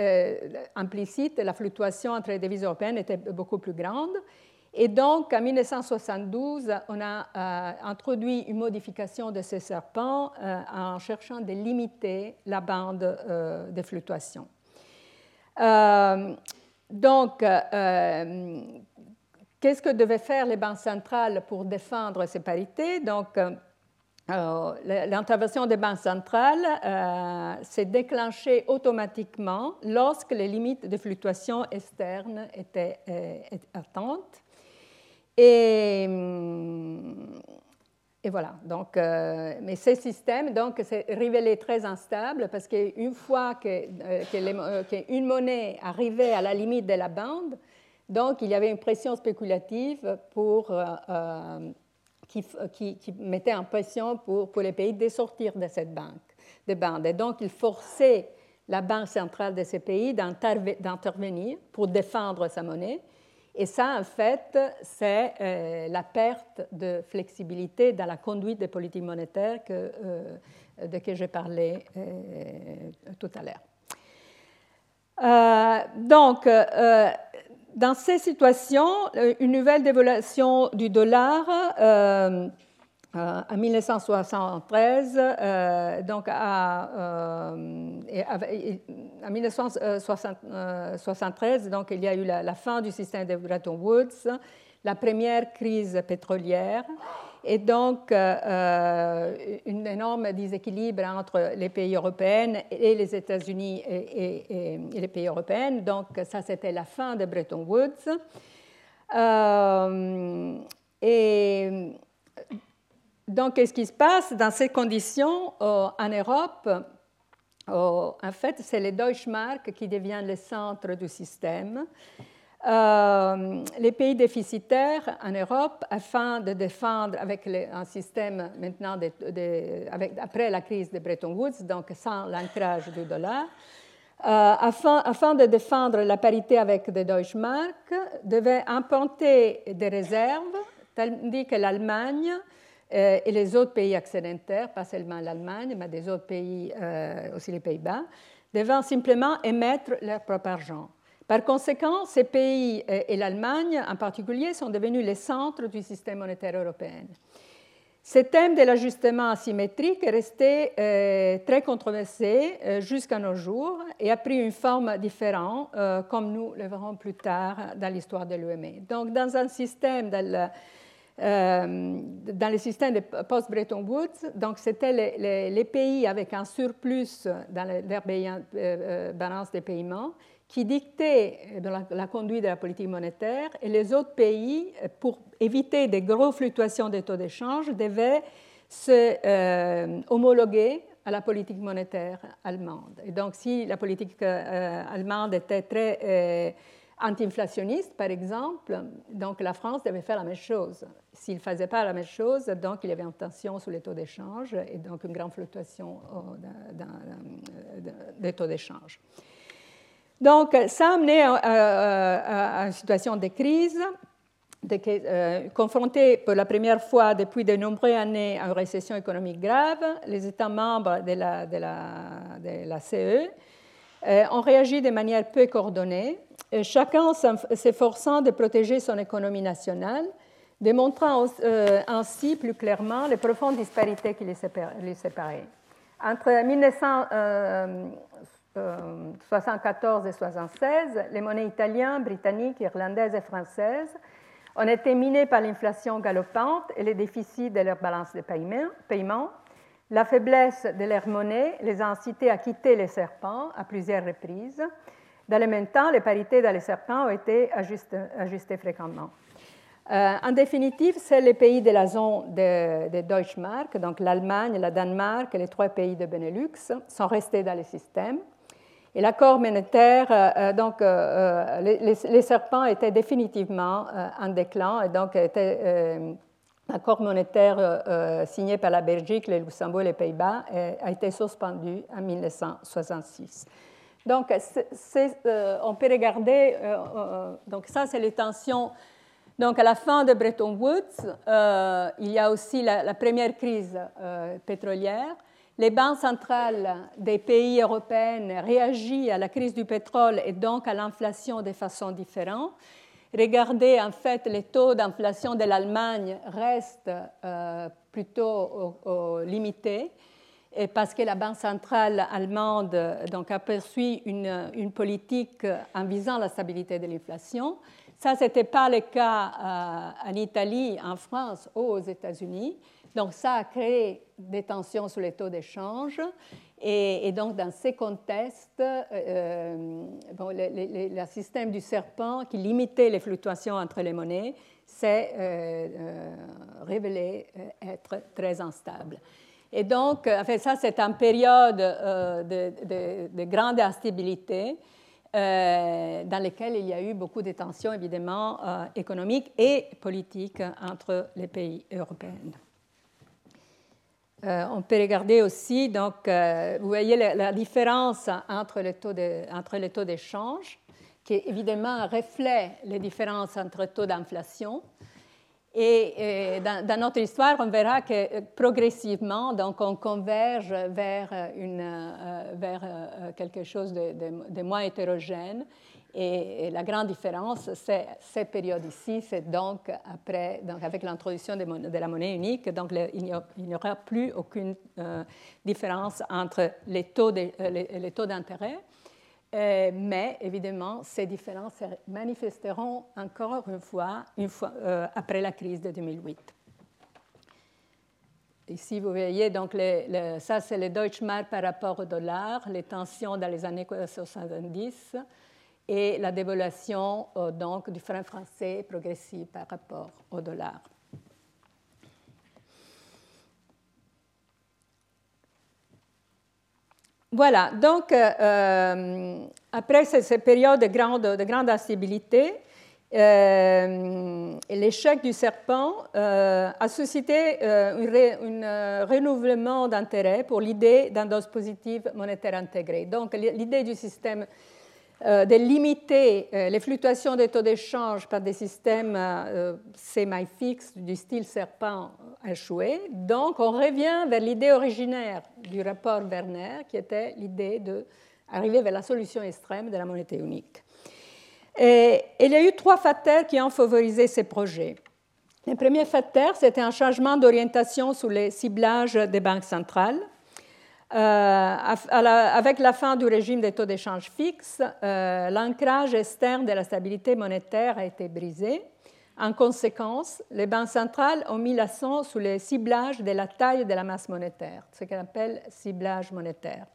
implicite, la fluctuation entre les devises européennes était beaucoup plus grande. Et donc, en 1972, on a euh, introduit une modification de ces serpents euh, en cherchant de limiter la bande euh, de fluctuation. donc, qu'est-ce que devaient faire les banques centrales pour défendre ces parités? Donc, l'intervention des banques centrales s'est déclenchée automatiquement lorsque les limites de fluctuation externes étaient atteintes. Et, et voilà. Donc, euh, mais ces systèmes donc, s'est révélé très instable parce qu'une fois qu'une euh, euh, monnaie arrivait à la limite de la bande, donc il y avait une pression spéculative pour, qui, qui, mettait en pression pour, pour, les pays de sortir de cette banque, de bande. Et donc il forçait la banque centrale de ces pays d'intervenir pour défendre sa monnaie et ça, en fait, c'est euh, la perte de flexibilité dans la conduite des politiques monétaires que, euh, de laquelle j'ai parlé euh, tout à l'heure. donc, dans ces situations, une nouvelle dévaluation du dollar euh, en 1973, euh, donc à, euh, en 1973, donc il y a eu la, fin du système de Bretton Woods, la première crise pétrolière, et donc un énorme déséquilibre entre les pays européens et les États-Unis et, les pays européens. Donc ça, c'était la fin de Bretton Woods. et donc, qu'est-ce qui se passe? Dans ces conditions euh, en Europe euh, En fait, c'est les Deutschmark qui deviennent le centre du système. Euh, les pays déficitaires en Europe, afin de défendre avec un système maintenant après la crise de Bretton Woods, donc sans l'ancrage du dollar, afin, afin, de défendre la parité avec les Deutschmark, devaient implanter des réserves, tandis que l'Allemagne euh, et les autres pays excédentaires, pas seulement l'Allemagne, mais des autres pays, euh, aussi les Pays-Bas, devant simplement émettre leur propre argent. Par conséquent, ces pays euh, et l'Allemagne en particulier sont devenus les centres du système monétaire européen. Ce thème de l'ajustement asymétrique est resté très controversé jusqu'à nos jours et a pris une forme différente, comme nous le verrons plus tard dans l'histoire de l'UME. Donc, dans un système euh, dans le système de post-Bretton Woods. C'était les, pays avec un surplus dans euh, euh, balance de paiement qui dictaient la, conduite de la politique monétaire et les autres pays, pour éviter des grosses fluctuations des taux d'échange, devaient se homologuer à la politique monétaire allemande. Et donc, si la politique allemande était très anti-inflationniste, par exemple, donc la France devait faire la même chose. S'il ne faisait pas la même chose, donc il y avait une tension sur les taux d'échange et donc une grande fluctuation euh, des taux d'échange. Donc ça a amené à, une situation de crise, de, euh, confronté pour la première fois depuis de nombreuses années à une récession économique grave. Les États membres de la, CE euh, ont réagi de manière peu coordonnée chacun s'efforçant de protéger son économie nationale, démontrant euh, ainsi plus clairement les profondes disparités qui les séparaient. Entre 1974 et 1976, les monnaies italiennes, britanniques, irlandaises et françaises ont été minées par l'inflation galopante et les déficits de leur balance de paiement. La faiblesse de leur monnaie les a incités à quitter les serpents à plusieurs reprises dans le même temps, les parités dans les serpents ont été ajustées, fréquemment. en définitive, c'est les pays de la zone de, de Deutschmark, donc l'Allemagne, la Danemark et les trois pays de Benelux, sont restés dans le système. Et l'accord monétaire, donc les, serpents étaient définitivement en déclin et donc L'accord monétaire euh, euh, signé par la Belgique, le Luxembourg et les Pays-Bas a été suspendu en 1966. Donc, euh, on peut regarder, donc ça c'est les tensions. Donc, à la fin de Bretton Woods, il y a aussi la, première crise pétrolière. Les banques centrales des pays européens réagissent à la crise du pétrole et donc à l'inflation de façon différente. Regardez, en fait, les taux d'inflation de l'Allemagne restent euh, plutôt limités parce que la Banque centrale allemande donc, a poursuivi une, politique en visant la stabilité de l'inflation. Ça, ce n'était pas le cas euh, en Italie, en France ou aux États-Unis. Donc, ça a créé des tensions sur les taux d'échange. Et, donc, dans ces contextes, euh, euh, le, système du serpent qui limitait les fluctuations entre les monnaies s'est euh, révélé être très instable. Et donc, en fait, ça, c'est une période de, grande instabilité dans laquelle il y a eu beaucoup de tensions, évidemment, économiques et politiques entre les pays européens. Euh, on peut regarder aussi, donc, euh, vous voyez la, différence entre les taux d'échange, qui évidemment reflète les différences entre taux d'inflation. Et, dans, notre histoire, on verra que progressivement, donc, on converge vers, une, euh, vers quelque chose de moins hétérogène et, la grande différence, c'est cette période ici, c'est donc après, donc avec l'introduction de, la monnaie unique, donc il n'y aura plus aucune euh, différence entre les taux, euh, d'intérêt. Euh, mais évidemment, ces différences se manifesteront encore une fois, une fois après la crise de 2008. Ici, vous voyez, donc ça, c'est le Deutschmark par rapport au dollar, les tensions dans les années 70 et la dévaluation euh, donc, du franc français progressive par rapport au dollar. Voilà, donc euh, euh, après cette période de grande, de instabilité, l'échec du serpent a suscité un renouvellement d'intérêt pour l'idée d'un dispositif monétaire intégré. Donc l'idée du système de limiter euh, les fluctuations des taux d'échange par des systèmes euh, semi-fixes du style serpent échoué. Donc, on revient vers l'idée originaire du rapport Werner, qui était l'idée d'arriver vers la solution extrême de la monnaie unique. Et il y a eu trois facteurs qui ont favorisé ces projets. Le premier facteur, c'était un changement d'orientation sous les ciblages des banques centrales. Euh, avec la fin du régime des taux d'échange fixes, euh, l'ancrage externe de la stabilité monétaire a été brisé. En conséquence, les banques centrales ont mis l'accent sur le ciblage de la taille de la masse monétaire, ce qu'on appelle ciblage monétaire,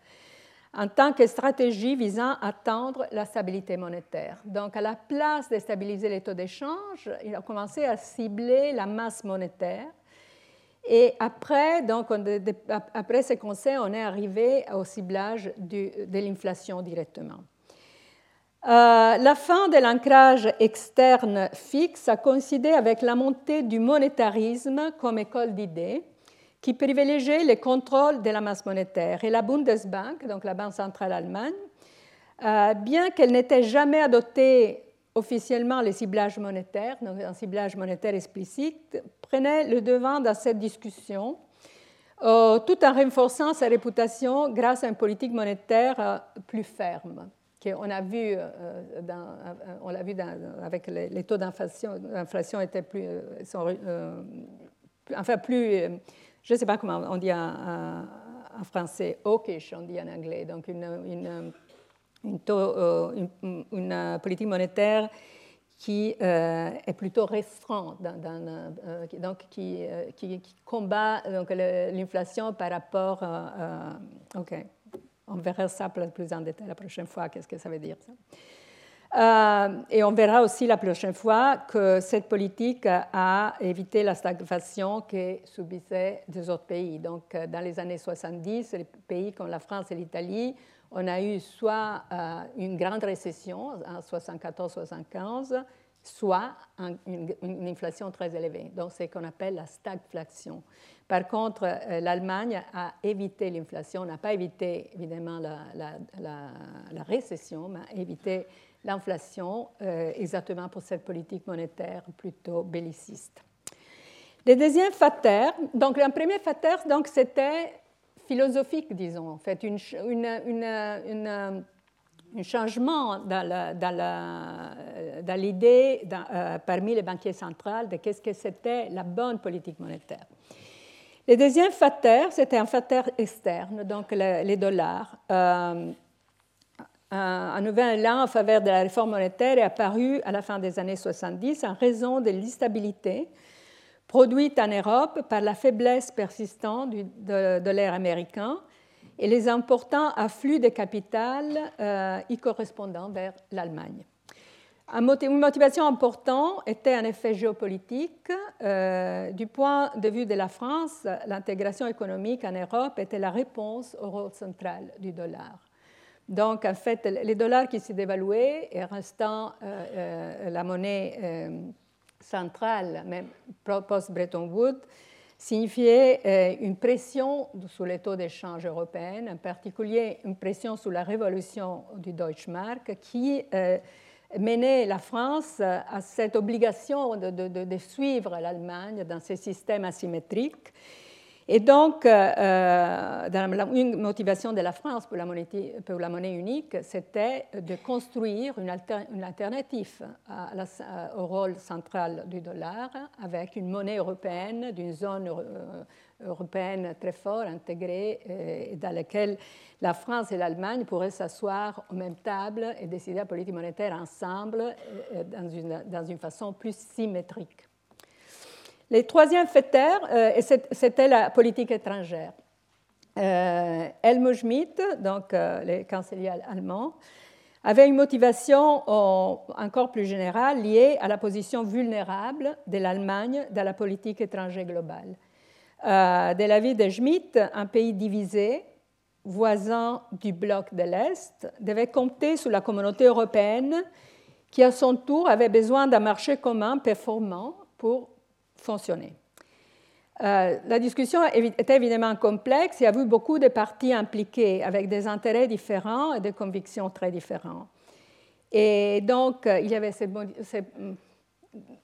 en tant que stratégie visant à atteindre la stabilité monétaire. Donc, à la place de stabiliser les taux d'échange, ils ont commencé à cibler la masse monétaire et après, donc, après ces conseils, on est arrivé au ciblage de l'inflation directement. Euh, la fin de l'ancrage externe fixe a coïncidé avec la montée du monétarisme comme école d'idées qui privilégiait le contrôle de la masse monétaire. Et la Bundesbank, donc la Banque centrale allemande, euh, bien qu'elle n'était jamais adoptée officiellement les ciblages monétaires, donc un ciblage monétaire explicite, prenait le devant dans cette discussion, euh, tout en renforçant sa réputation grâce à une politique monétaire euh, plus ferme. On a vu, euh, on l'a vu avec les, taux d'inflation, l'inflation était plus, enfin plus, je ne sais pas comment on dit en, français, hawkish, on dit en anglais, donc une, politique monétaire qui euh, est plutôt restreinte, donc qui, qui, combat l'inflation par rapport OK, on verra ça plus en détail la prochaine fois, qu'est-ce que ça veut dire ça. et on verra aussi la prochaine fois que cette politique a évité la stagflation que subissaient des autres pays. Donc, dans les années 70, les pays comme la France et l'Italie, on a eu soit une grande récession en 74-75, soit une, inflation très élevée. Donc, c'est ce qu'on appelle la stagflation. Par contre, euh, l'Allemagne a évité l'inflation, n'a pas évité évidemment la, récession, mais a évité l'inflation euh, exactement pour cette politique monétaire plutôt belliciste. Le deuxième facteur, donc le premier facteur, donc c'était philosophique, disons, en fait, une, une un changement dans l'idée euh, parmi les banquiers centraux de qu'est-ce que c'était la bonne politique monétaire. Le deuxième facteur, c'était un facteur externe, donc les dollars. Euh, un, nouvel élan en faveur de la réforme monétaire est apparu à la fin des années 70 en raison de l'instabilité produite en Europe par la faiblesse persistante du dollar américain et les importants afflux de capital euh, y correspondant vers l'Allemagne. Une motivation importante était un effet géopolitique. Euh, du point de vue de la France, l'intégration économique en Europe était la réponse au rôle central du dollar. Donc, en fait, les dollars qui s'est dévalué et restant euh, la monnaie centrale, même post-Bretton Woods, signifiait euh, une pression sur les taux d'échange européens, en particulier une pression sur la révolution du Deutschmark qui euh, menait la France à cette obligation de, de suivre l'Allemagne dans ces systèmes asymétriques et donc, euh, euh, une motivation de la France pour la monnaie, unique, c'était de construire une, alternative au rôle central du dollar avec une monnaie européenne, d'une zone euh, européenne très forte, intégrée, dans laquelle la France et l'Allemagne pourraient s'asseoir aux mêmes tables et décider la politique monétaire ensemble dans une façon plus symétrique. Le troisième facteur, euh, c'était la politique étrangère. Euh, Helmut Schmidt, donc euh, le chancelier allemand, avait une motivation encore plus générale liée à la position vulnérable de l'Allemagne dans la politique étrangère globale. de l'avis de Schmidt, un pays divisé, voisin du bloc de l'Est, devait compter sur la communauté européenne qui, à son tour, avait besoin d'un marché commun performant pour fonctionner. Euh, la discussion était évidemment complexe. Y a eu beaucoup de parties impliquées avec des intérêts différents et des convictions très différentes. Et donc, il y avait ces,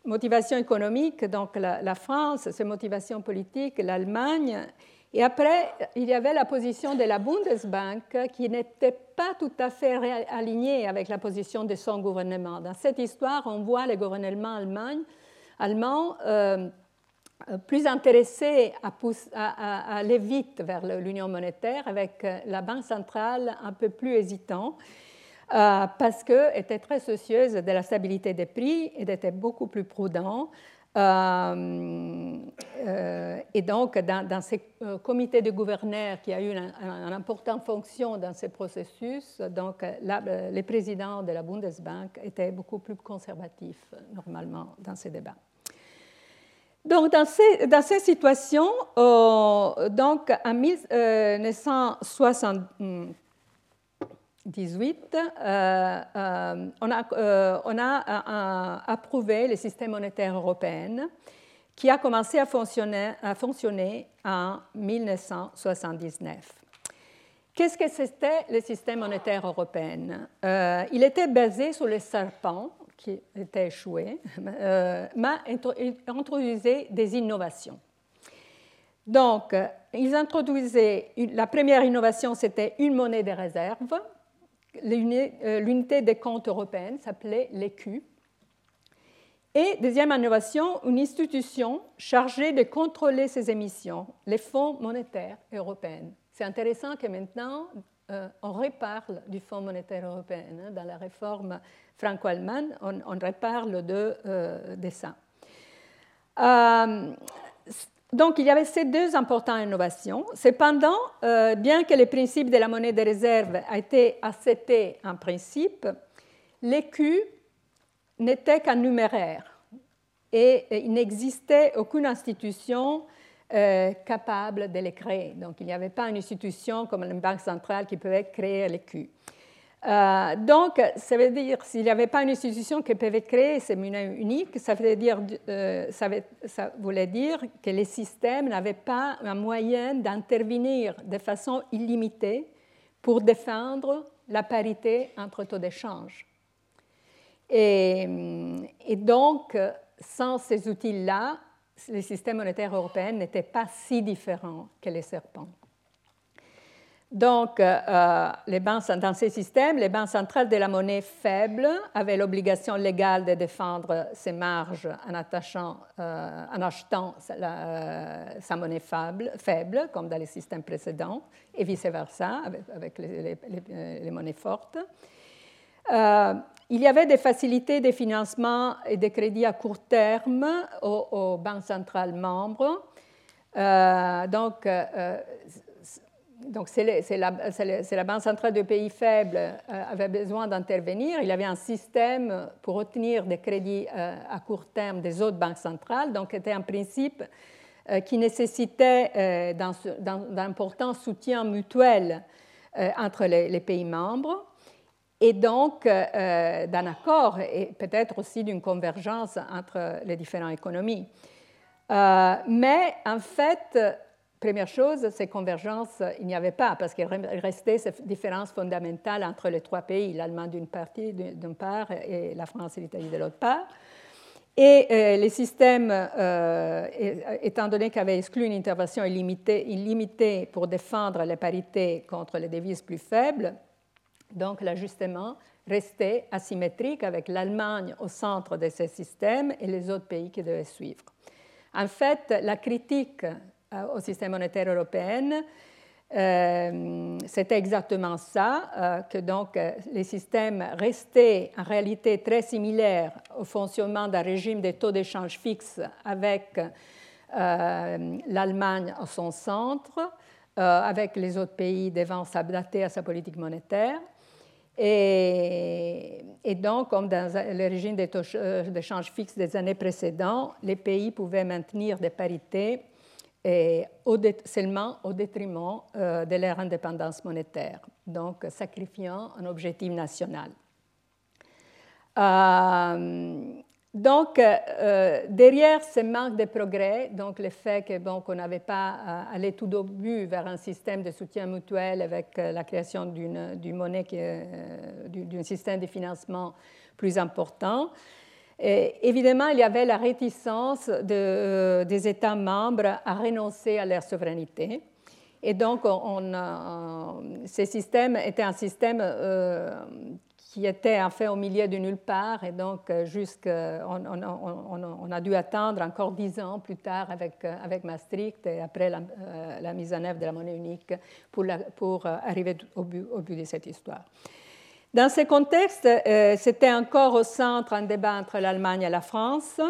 motivations économiques, donc la, France, ces motivations politiques, l'Allemagne. Et après, il y avait la position de la Bundesbank qui n'était pas tout à fait alignée avec la position de son gouvernement. Dans cette histoire, on voit le gouvernement allemand allemands euh, plus intéressés à, aller vite vers l'union monétaire, avec euh, la Banque centrale un peu plus hésitant, euh, parce qu'elle était très soucieuse de la stabilité des prix et était beaucoup plus prudent. et donc, dans, ces comités de gouverneurs qui a eu une, importante fonction dans ces processus, donc les présidents de la Bundesbank étaient beaucoup plus conservatifs normalement dans ces débats. Donc, dans ces, dans ces situations, euh, donc, en 1978, euh, euh, on a, on a approuvé le système monétaire européen qui a commencé à fonctionner, à fonctionner en 1979. Qu'est-ce que c'était le système monétaire européen? Il était basé sur le serpent qui était échoué, euh, mais introduisait des innovations. Donc, ils introduisaient, la première innovation, c'était une monnaie de réserve. Euh, l'unité des comptes européenne s'appelait l'écu. Et deuxième innovation, une institution chargée de contrôler ces émissions, les fonds monétaires européens. C'est intéressant que maintenant, euh, on reparle du Fonds monétaire européen. Hein, dans la réforme franco-allemande, on, reparle de, euh, ça. Euh, donc, il y avait ces deux importantes innovations. Cependant, bien que le principe de la monnaie de réserve a été accepté en principe, l'écu n'était qu'un numéraire et il n'existait aucune institution euh, capable de les créer. Donc il n'y avait pas une institution comme une banque centrale qui pouvait créer l'écu. Euh, donc, ça veut dire, s'il n'y avait pas une institution qui pouvait créer ces monnaies uniques, ça, veut dire, euh, ça, voulait dire que les systèmes n'avaient pas un moyen d'intervenir de façon illimitée pour défendre la parité entre taux d'échange. Et, donc, sans ces outils-là, les systèmes monétaires européens n'étaient pas si différents que les serpents. Donc, euh, banques, dans ces systèmes, les banques centrales de la monnaie faible avaient l'obligation légale de défendre ses marges en, euh, achetant euh, sa monnaie faible, faible, comme dans les systèmes précédents, et vice-versa avec, les, monnaies fortes. Il y avait des facilités de financement et de crédit à court terme aux, banques centrales membres. donc, c'est la, Banque centrale de pays faibles euh, avait besoin d'intervenir. Il avait un système pour obtenir des crédits euh, à court terme des autres banques centrales. Donc c'était un principe euh, qui nécessitait d'importants soutiens mutuels entre les, pays membres et donc d'un accord et peut-être aussi d'une convergence entre les différentes économies. mais en fait, Première chose, ces convergences, il n'y avait pas, parce qu'il restait cette différence fondamentale entre les trois pays, l'Allemagne d'une partie, d'une part, et la France et l'Italie de l'autre part. Et euh, les systèmes, euh, étant donné qu'ils avaient exclu une intervention illimitée, illimitée, pour défendre les parités contre les devises plus faibles, donc l'ajustement restait asymétrique avec l'Allemagne au centre de ces systèmes et les autres pays qui devaient suivre. En fait, la critique euh, au système monétaire européen. Euh, c'était exactement ça, euh, que donc les systèmes restaient en réalité très similaires au fonctionnement d'un régime des taux d'échange fixes avec l'Allemagne à son centre, avec les autres pays devant s'adapter à sa politique monétaire. Et, donc, comme dans le régime des taux d'échange fixes des années précédentes, les pays pouvaient maintenir des parités seulement au détriment euh, de leur indépendance monétaire, donc sacrifiant un objectif national. Euh, donc, euh, derrière ce manque de progrès, donc le fait que bon, qu'on n'avait pas allé tout au but vers un système de soutien mutuel avec la création d'une monnaie, d'un système de financement plus important, évidemment, il y avait la réticence euh, des États membres à renoncer à leur souveraineté. Et donc, on, ces systèmes étaient un système euh, qui était en fait au milieu de nulle part. Et donc, on, on, a dû attendre encore dix ans plus tard avec, avec Maastricht et après la, euh, mise en œuvre de la monnaie unique pour, pour arriver au but, au but de cette histoire. Dans ce contexte, euh, c'était encore au centre un débat entre l'Allemagne et la France.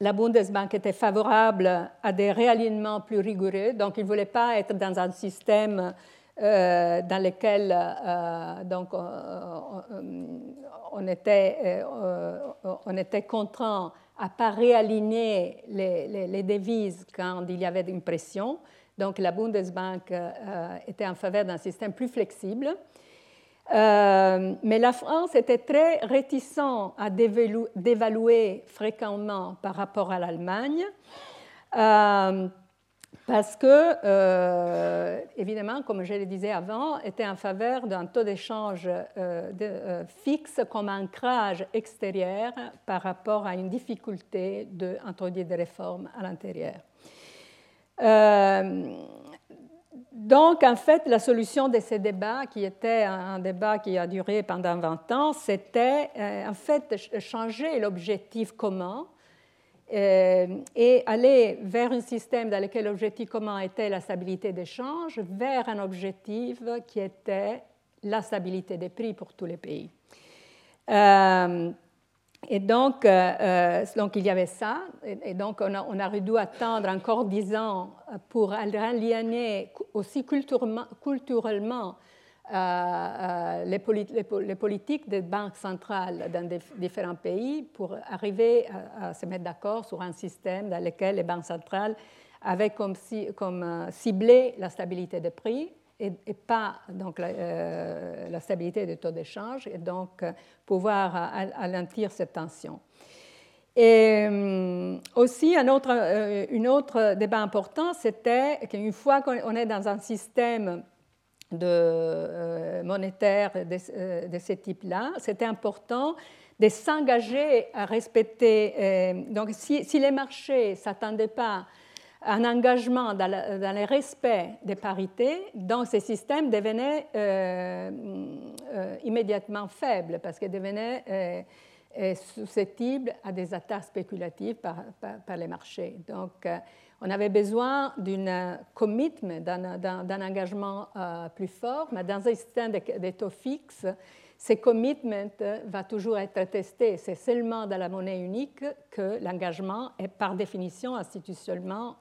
La Bundesbank était favorable à des réalignements plus rigoureux, donc il ne voulait pas être dans un système euh, dans lequel euh, donc, on, était, on était contraint à ne pas réaligner les, devises quand il y avait une pression. Donc la Bundesbank était en faveur d'un système plus flexible. Euh, mais la France était très réticente à dévaluer fréquemment par rapport à l'Allemagne, euh, parce que, euh, évidemment, comme je le disais avant, était en faveur d'un taux d'échange fixe comme ancrage extérieur par rapport à une difficulté d'introduire des réformes à l'intérieur. Donc, en fait, la solution de ces débats, qui était un débat qui a duré pendant 20 ans, c'était euh, en fait changer l'objectif commun euh, et aller vers un système dans lequel l'objectif commun était la stabilité d'échange, vers un objectif qui était la stabilité des prix pour tous les pays. Euh, et donc, euh, euh, donc, il y avait ça, et, donc on, a, on aurait dû attendre encore dix ans pour aligner aussi culturellement les, politiques des banques centrales dans différents pays pour arriver à, se mettre d'accord sur un système dans lequel les banques centrales avaient comme, comme ciblé la stabilité des prix et, pas donc, la, stabilité des taux d'échange et donc pouvoir alentir cette tension. Et euh, aussi, un autre, euh, une autre débat important, c'était qu'une fois qu'on est dans un système de, euh, monétaire de, ce type-là, c'était important de s'engager à respecter. donc, si, les marchés ne s'attendaient pas à un engagement dans, le respect des parités, donc ces systèmes devenaient immédiatement faibles parce qu'ils devenaient est susceptible à des attaques spéculatives par, par, les marchés. Donc, euh, on avait besoin d'un commitment, d'un engagement euh, plus fort, mais dans un système de, taux fixes, ce commitment va toujours être testé. C'est seulement dans la monnaie unique que l'engagement est par définition institutionnellement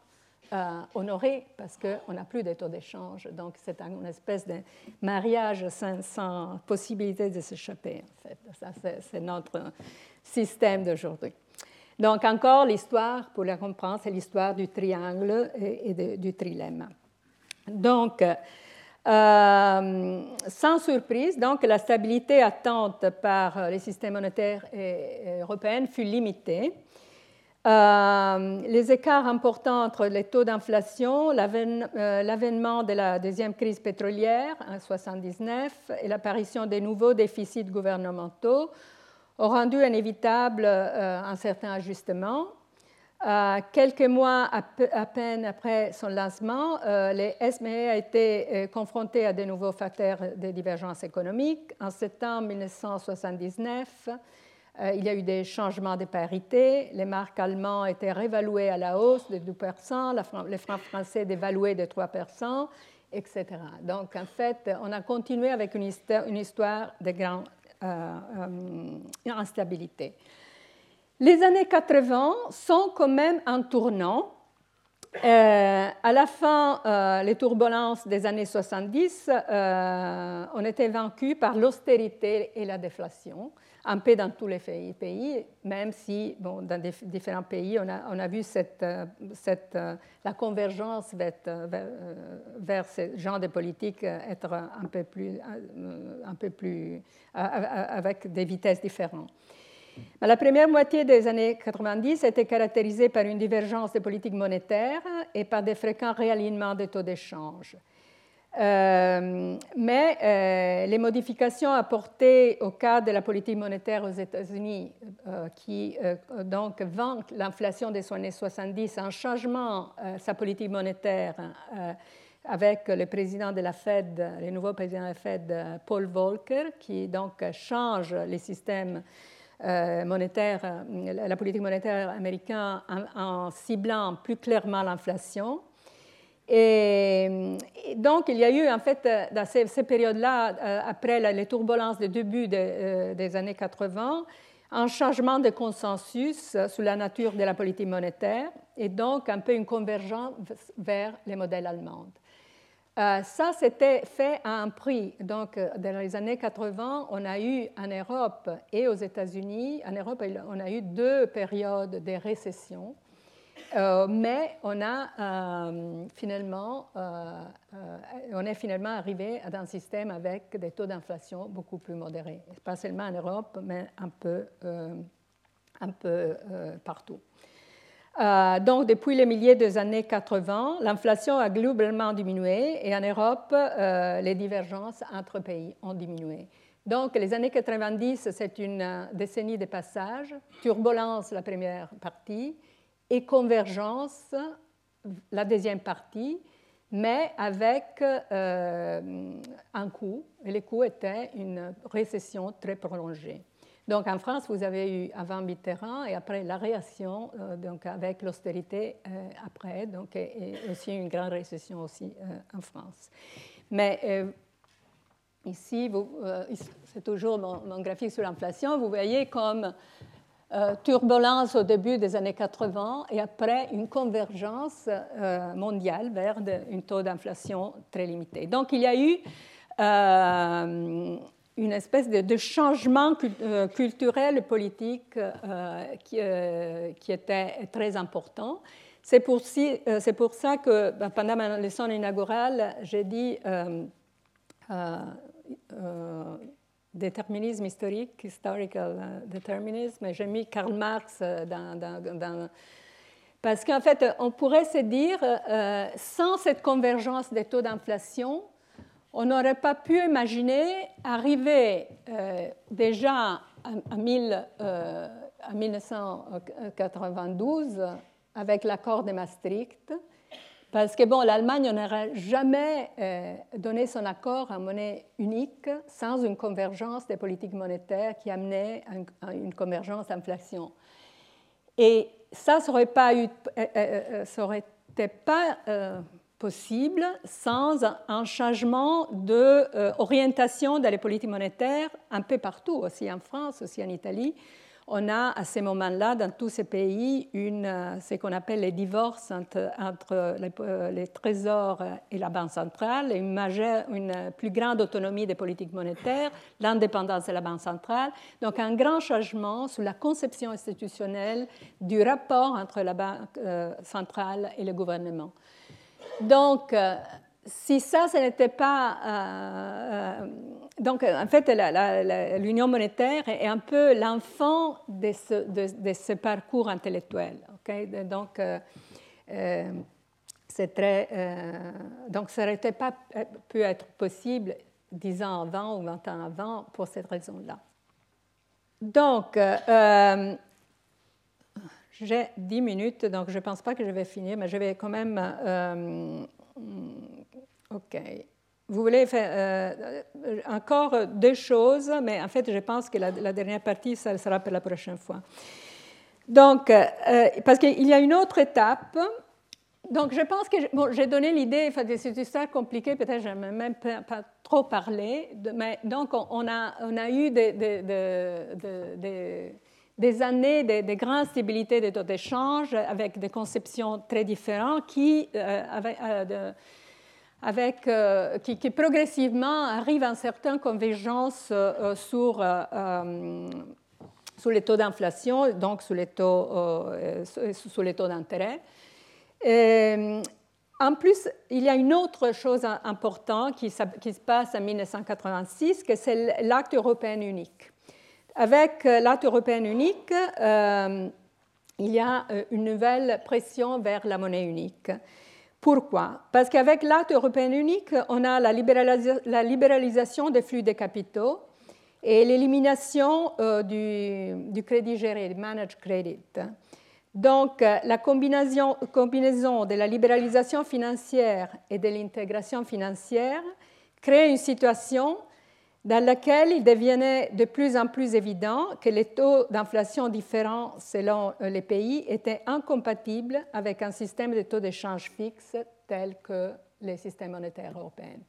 euh, honoré parce qu'on n'a plus de taux d'échange. Donc c'est une espèce de mariage sans, possibilité de s'échapper. En fait. Ça, c'est notre système d'aujourd'hui. Donc encore l'histoire, pour la comprendre, c'est l'histoire du triangle et, du trilemme. Donc, euh, sans surprise, la stabilité attente par les systèmes monétaires européens fut limitée euh, les écarts importants entre les taux d'inflation, euh, l'avènement de la deuxième crise pétrolière en 1979 et l'apparition des nouveaux déficits gouvernementaux ont rendu inévitable euh, un certain ajustement. quelques mois à, peine après son lancement, les SME a été confronté à de nouveaux facteurs de divergence économique. En septembre 1979, euh, il y a eu des changements de parité. Les marques allemandes étaient réévaluées à la hausse de 2%, les francs français dévalués de 3%, etc. Donc, en fait, on a continué avec une histoire, de euh, euh, instabilité. Les années 80 sont quand même un tournant. À la fin, les turbulences des années 70, on était vaincu par l'austérité et la déflation un peu dans tous les pays, même si dans différents pays, on a, vu euh, euh, la convergence vers, euh, ce genre de politique être un peu plus avec des vitesses différentes. La première moitié des années 90 était caractérisée par une divergence des politiques monétaires et par des fréquents réalignements des taux d'échange. Euh, mais euh, les modifications apportées au cadre de la politique monétaire aux États-Unis, euh, qui donc vantent l'inflation des années 70 en changement sa politique monétaire avec le président de la Fed, le nouveau président de la Fed, Paul Volcker, qui donc change les systèmes monétaires, la politique monétaire américaine en ciblant plus clairement l'inflation. Et, donc, il y a eu, en fait, dans ces, périodes-là, euh, après les turbulences du début euh, des années 80, un changement de consensus sur la nature de la politique monétaire et donc un peu une convergence vers les modèles allemands. Euh, ça, c'était fait à un prix. Donc, dans les années 80, on a eu en Europe et aux États-Unis, en Europe, on a eu deux périodes de récession euh, mais on, a, euh, finalement, euh, on est finalement arrivé à un système avec des taux d'inflation beaucoup plus modérés, pas seulement en Europe, mais un peu, un peu partout. Donc, depuis les milliers des années 80, l'inflation a globalement diminué et en Europe, les divergences entre pays ont diminué. Donc, les années 90, c'est une décennie de passage, turbulence la première partie, et convergence, la deuxième partie, mais avec euh, un coût. Et le coût était une récession très prolongée. Donc en France, vous avez eu avant Mitterrand et après la réaction, euh, donc avec l'austérité euh, après, donc, et, aussi une grande récession aussi en France. Mais ici, c'est toujours mon, graphique sur l'inflation, vous voyez comme euh, turbulence au début des années 80 et après une convergence euh, mondiale vers un taux d'inflation très limité. Donc il y a eu une espèce de, changement culturel et politique qui, qui, était très important. C'est pour, pour, ça que ben, pendant ma leçon inaugurale, j'ai dit déterminisme historique, historical euh, determinism, et j'ai mis Karl Marx euh, dans, parce qu'en fait, on pourrait se dire, euh, sans cette convergence des taux d'inflation, on n'aurait pas pu imaginer arriver déjà en 1992 avec l'accord de Maastricht parce que bon, l'Allemagne n'aurait jamais euh, donné son accord à monnaie unique sans une convergence des politiques monétaires qui amenait à une convergence d'inflation. Et ça, ça n'aurait pas, eu, euh, euh, ça aurait été pas possible sans un changement d'orientation dans les politiques monétaires un peu partout, aussi en France, aussi en Italie, on a à ce moment-là, dans tous ces pays, euh, ce qu'on appelle les divorces entre, euh, les, trésors et la Banque centrale, une, plus grande autonomie des politiques monétaires, l'indépendance de la Banque centrale. Donc un grand changement sur la conception institutionnelle du rapport entre la Banque euh, centrale et le gouvernement. Donc, si ça, ce n'était pas... Euh, euh, donc, en fait, l'union monétaire est un peu l'enfant de ce, parcours intellectuel. Donc, euh, c'est très, donc, ça n'aurait pas pu être possible dix ans avant ou vingt ans avant pour cette raison-là. Donc, j'ai dix minutes, donc je ne pense pas que je vais finir, mais je vais quand même OK. Vous voulez faire euh, encore deux choses, mais en fait, je pense que la, dernière partie, ça sera pour la prochaine fois. Donc, euh, parce qu'il y a une autre étape. Donc, je pense que bon, j'ai donné l'idée, enfin, c'est une histoire compliquée, peut-être je n'ai même pas, trop parlé, mais donc on a, on a eu des, des, des années de, grande stabilité des taux d'échange avec des conceptions très différentes qui, euh, avec, avec, euh, qui, progressivement arrive à une certaine convergence euh, euh, sur, sur les taux d'inflation, donc sur les taux, sur taux d'intérêt. En plus, il y a une autre chose importante qui, qui se passe en 1986, que c'est l'acte européen unique. Avec l'acte européen unique, il y a une nouvelle pression vers la monnaie unique. Pourquoi? Parce qu'avec l'acte européen unique, on a la, libéralisation des flux de capitaux et l'élimination euh, du, crédit géré, du managed credit. Donc, euh, la combinaison de la libéralisation financière et de l'intégration financière crée une situation dans laquelle il devenait de plus en plus évident que les taux d'inflation différents selon euh, les pays étaient incompatibles avec un système de taux d'échange fixe tel que les systèmes monétaires européens.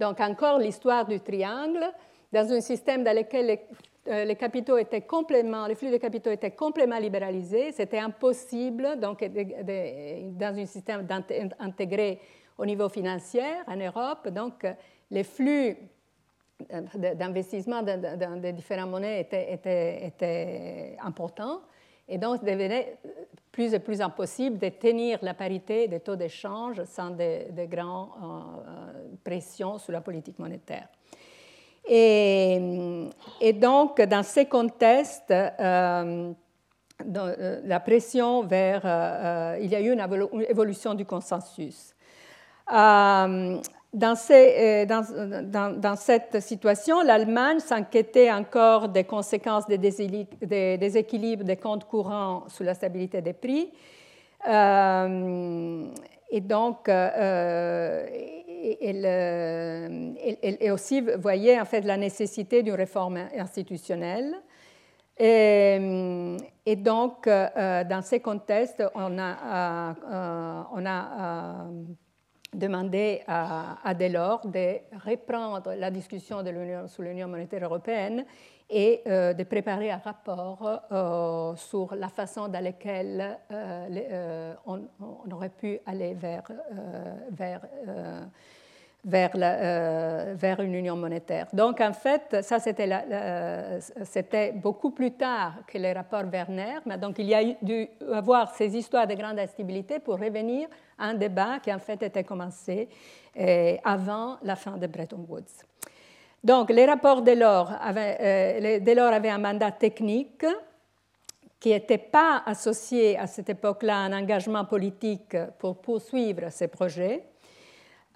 Donc encore l'histoire du triangle, dans un système dans lequel les, euh, flux de capitaux étaient complètement libéralisés, c'était impossible donc, dans un système intégré au niveau financier en Europe, donc les flux d'investissement dans, des différentes monnaies était, était, était, important. Et donc, devenait plus et plus impossible de tenir la parité des taux d'échange sans de, de grandes euh, pressions sur la politique monétaire. Et, et donc, dans ces contextes, euh, euh, la pression vers... il y a eu une évolution du consensus. Euh, dans, cette situation, l'Allemagne s'inquiétait encore des conséquences des, déséquilibres des comptes courants sur la stabilité des prix. Euh, et donc, euh, elle, aussi voyait en fait la nécessité d'une réforme institutionnelle. Et, donc, dans ces contextes, on a demandé à, Delors de reprendre la discussion de sur l'Union monétaire européenne et euh, de préparer un rapport euh, sur la façon dans laquelle euh, on, aurait pu aller vers, vers vers, une union monétaire. Donc en fait, ça c'était beaucoup plus tard que les rapports Werner, mais donc il y a dû avoir ces histoires de grande instabilité pour revenir un débat qui en fait était commencé avant la fin de Bretton Woods. Donc, les rapports Delors avaient, euh, Delors avait un mandat technique qui n'était pas associé à cette époque-là à un engagement politique pour poursuivre ces projets,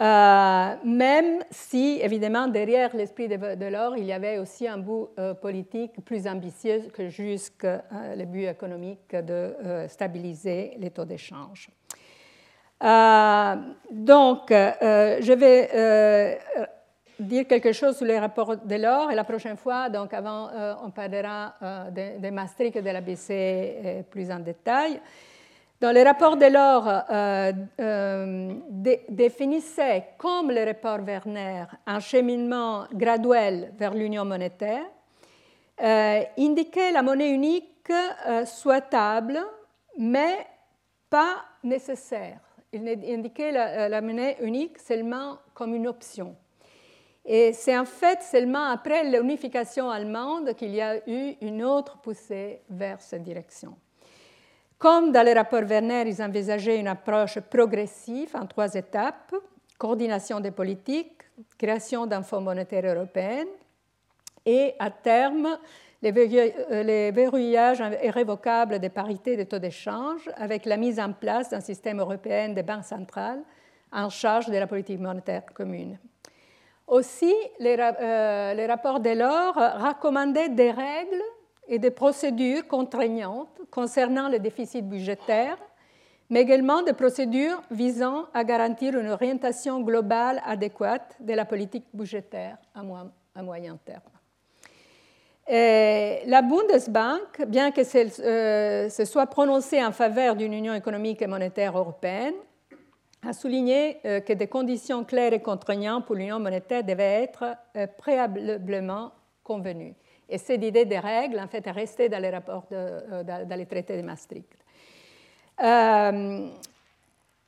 euh, même si, évidemment, derrière l'esprit de Delors, il y avait aussi un bout euh, politique plus ambitieux que juste le but économique de stabiliser les taux d'échange. Donc, je vais dire quelque chose sur les rapports de l'or et la prochaine fois, donc avant, euh, on parlera euh, des de Maastricht et de la BC euh, plus en détail. Dans les rapports de l'or, définissait, comme le rapport Werner, un cheminement graduel vers l'union monétaire, indiquait la monnaie unique souhaitable, mais pas nécessaire. Il indiquait la monnaie unique seulement comme une option. Et c'est en fait seulement après l'unification allemande qu'il y a eu une autre poussée vers cette direction. Comme dans les rapports Werner, ils envisageaient une approche progressive en trois étapes coordination des politiques, création d'un fonds monétaire européen et, à terme, les verrouillages irrévocables des parités de taux d'échange avec la mise en place d'un système européen de banques centrales en charge de la politique monétaire commune. Aussi, les, euh, rapports recommandaient des règles et des procédures contraignantes concernant le déficit budgétaire, mais également des procédures visant à garantir une orientation globale adéquate de la politique budgétaire à, moyen terme. La Bundesbank, bien que euh, se soit prononcée en faveur d'une union économique et monétaire européenne, a souligné euh, que des conditions claires et contraignantes pour l'union monétaire devaient être euh, préalablement convenues. Et cette idée des règles, en fait, est restée dans les rapports, euh, dans les traités de Maastricht.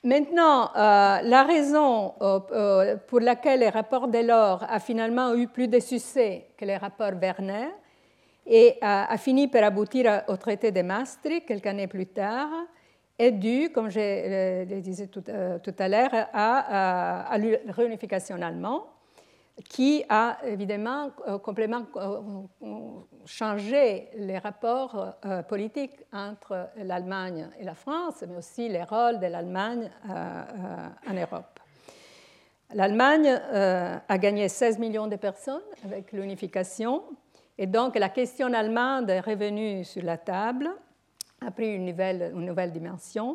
maintenant, la raison pour laquelle les rapports Delors a finalement eu plus de succès que les rapports Werner et a, fini par aboutir au traité de Maastricht quelques années plus tard, est dû, comme je le disais tout, euh, à l'heure, à, la réunification allemande, qui a évidemment euh, complètement euh, changé les rapports politiques entre l'Allemagne et la France, mais aussi les rôles de l'Allemagne en Europe. L'Allemagne a gagné 16 millions de personnes avec l'unification, et donc la question allemande est revenue sur la table a pris une nouvelle, dimension.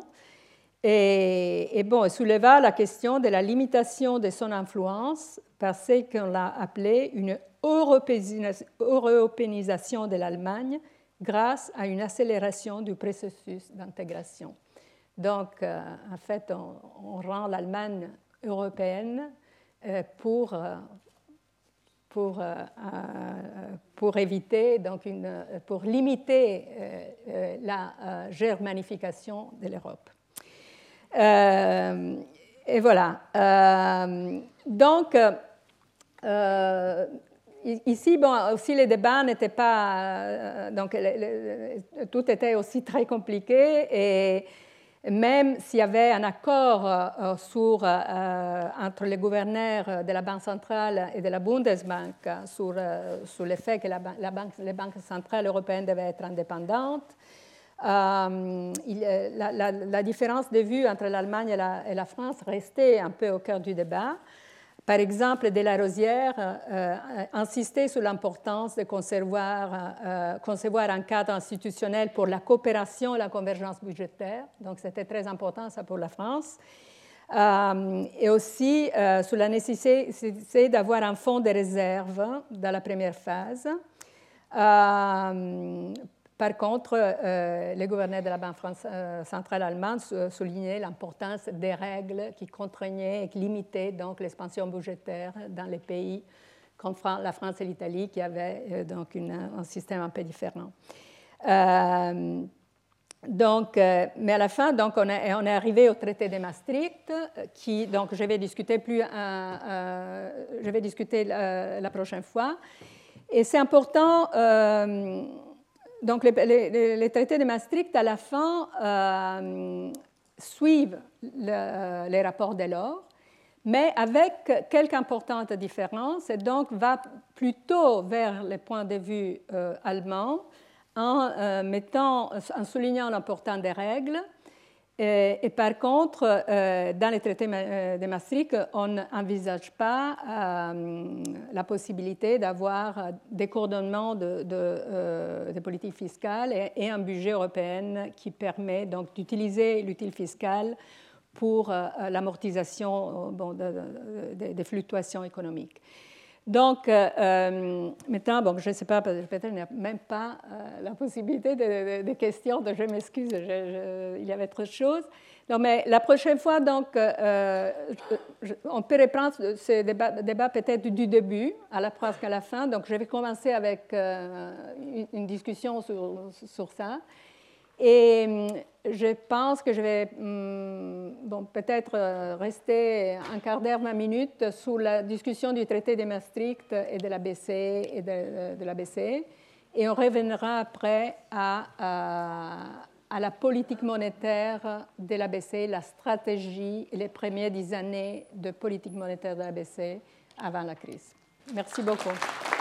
Et, et, bon, souleva la question de la limitation de son influence par ce qu'on l'a appelé une européanisation de l'Allemagne grâce à une accélération du processus d'intégration. Donc, euh, en fait, on, rend l'Allemagne européenne euh, pour euh, pour, euh, euh, pour éviter, donc une, pour limiter euh, la germanification de l'Europe. et voilà. donc, ici, bon, aussi les débats n'étaient pas. donc, tout était aussi très compliqué et même s'il y avait un accord euh, sur, euh, entre les gouverneurs de la Banque centrale et de la Bundesbank sur, euh, sur le fait que la, banque, les banques centrales européennes devaient être indépendantes, la, différence de vue entre l'Allemagne et la, et la, France restait un peu au cœur du débat. Par exemple, de euh, insistait sur l'importance de concevoir, euh, concevoir, un cadre institutionnel pour la coopération et la convergence budgétaire. Donc, c'était très important, ça, pour la France. Euh, et aussi sur la nécessité d'avoir un fonds de réserve dans la première phase par contre, euh, les gouverneurs de la Banque euh, centrale allemande soulignaient l'importance des règles qui contraignaient et qui limitaient donc l'expansion budgétaire dans les pays comme la France et l'Italie qui avaient euh, donc un système un peu différent. Donc, mais à la fin, donc, on, est, on est arrivé au traité de Maastricht, qui, donc, je vais discuter, plus, je vais discuter la, prochaine fois. Et c'est important, donc les, traités de Maastricht, à la fin, suivent les rapports de l'or, mais avec quelques importantes différences, et donc va plutôt vers les points de vue euh, allemands en, euh, mettant, en soulignant l'importance des règles et, par contre, euh, dans les traités euh, de Maastricht, on n'envisage pas euh, la possibilité d'avoir des coordonnements de, politiques fiscales et, un budget européen qui permet donc d'utiliser l'utile fiscal pour l'amortisation des fluctuations économiques. Donc, euh, euh, maintenant, bon, je ne sais pas, peut-être n'y a même pas euh, la possibilité de, questions, je m'excuse, il y avait trop de choses. Non, mais la prochaine fois, donc, on peut reprendre ce débat, peut-être du début, à la, presque à la fin. Donc, je vais commencer avec une, discussion sur ça. Et hum, je pense que je vais hum, bon, peut-être euh, rester un quart d'heure, 20 minutes sur la discussion du traité de Maastricht et de la BCE et de, la BCE. Et on reviendra après à, à, la politique monétaire de la BCE, la stratégie et les premières dix années de politique monétaire de la BCE avant la crise. Merci beaucoup.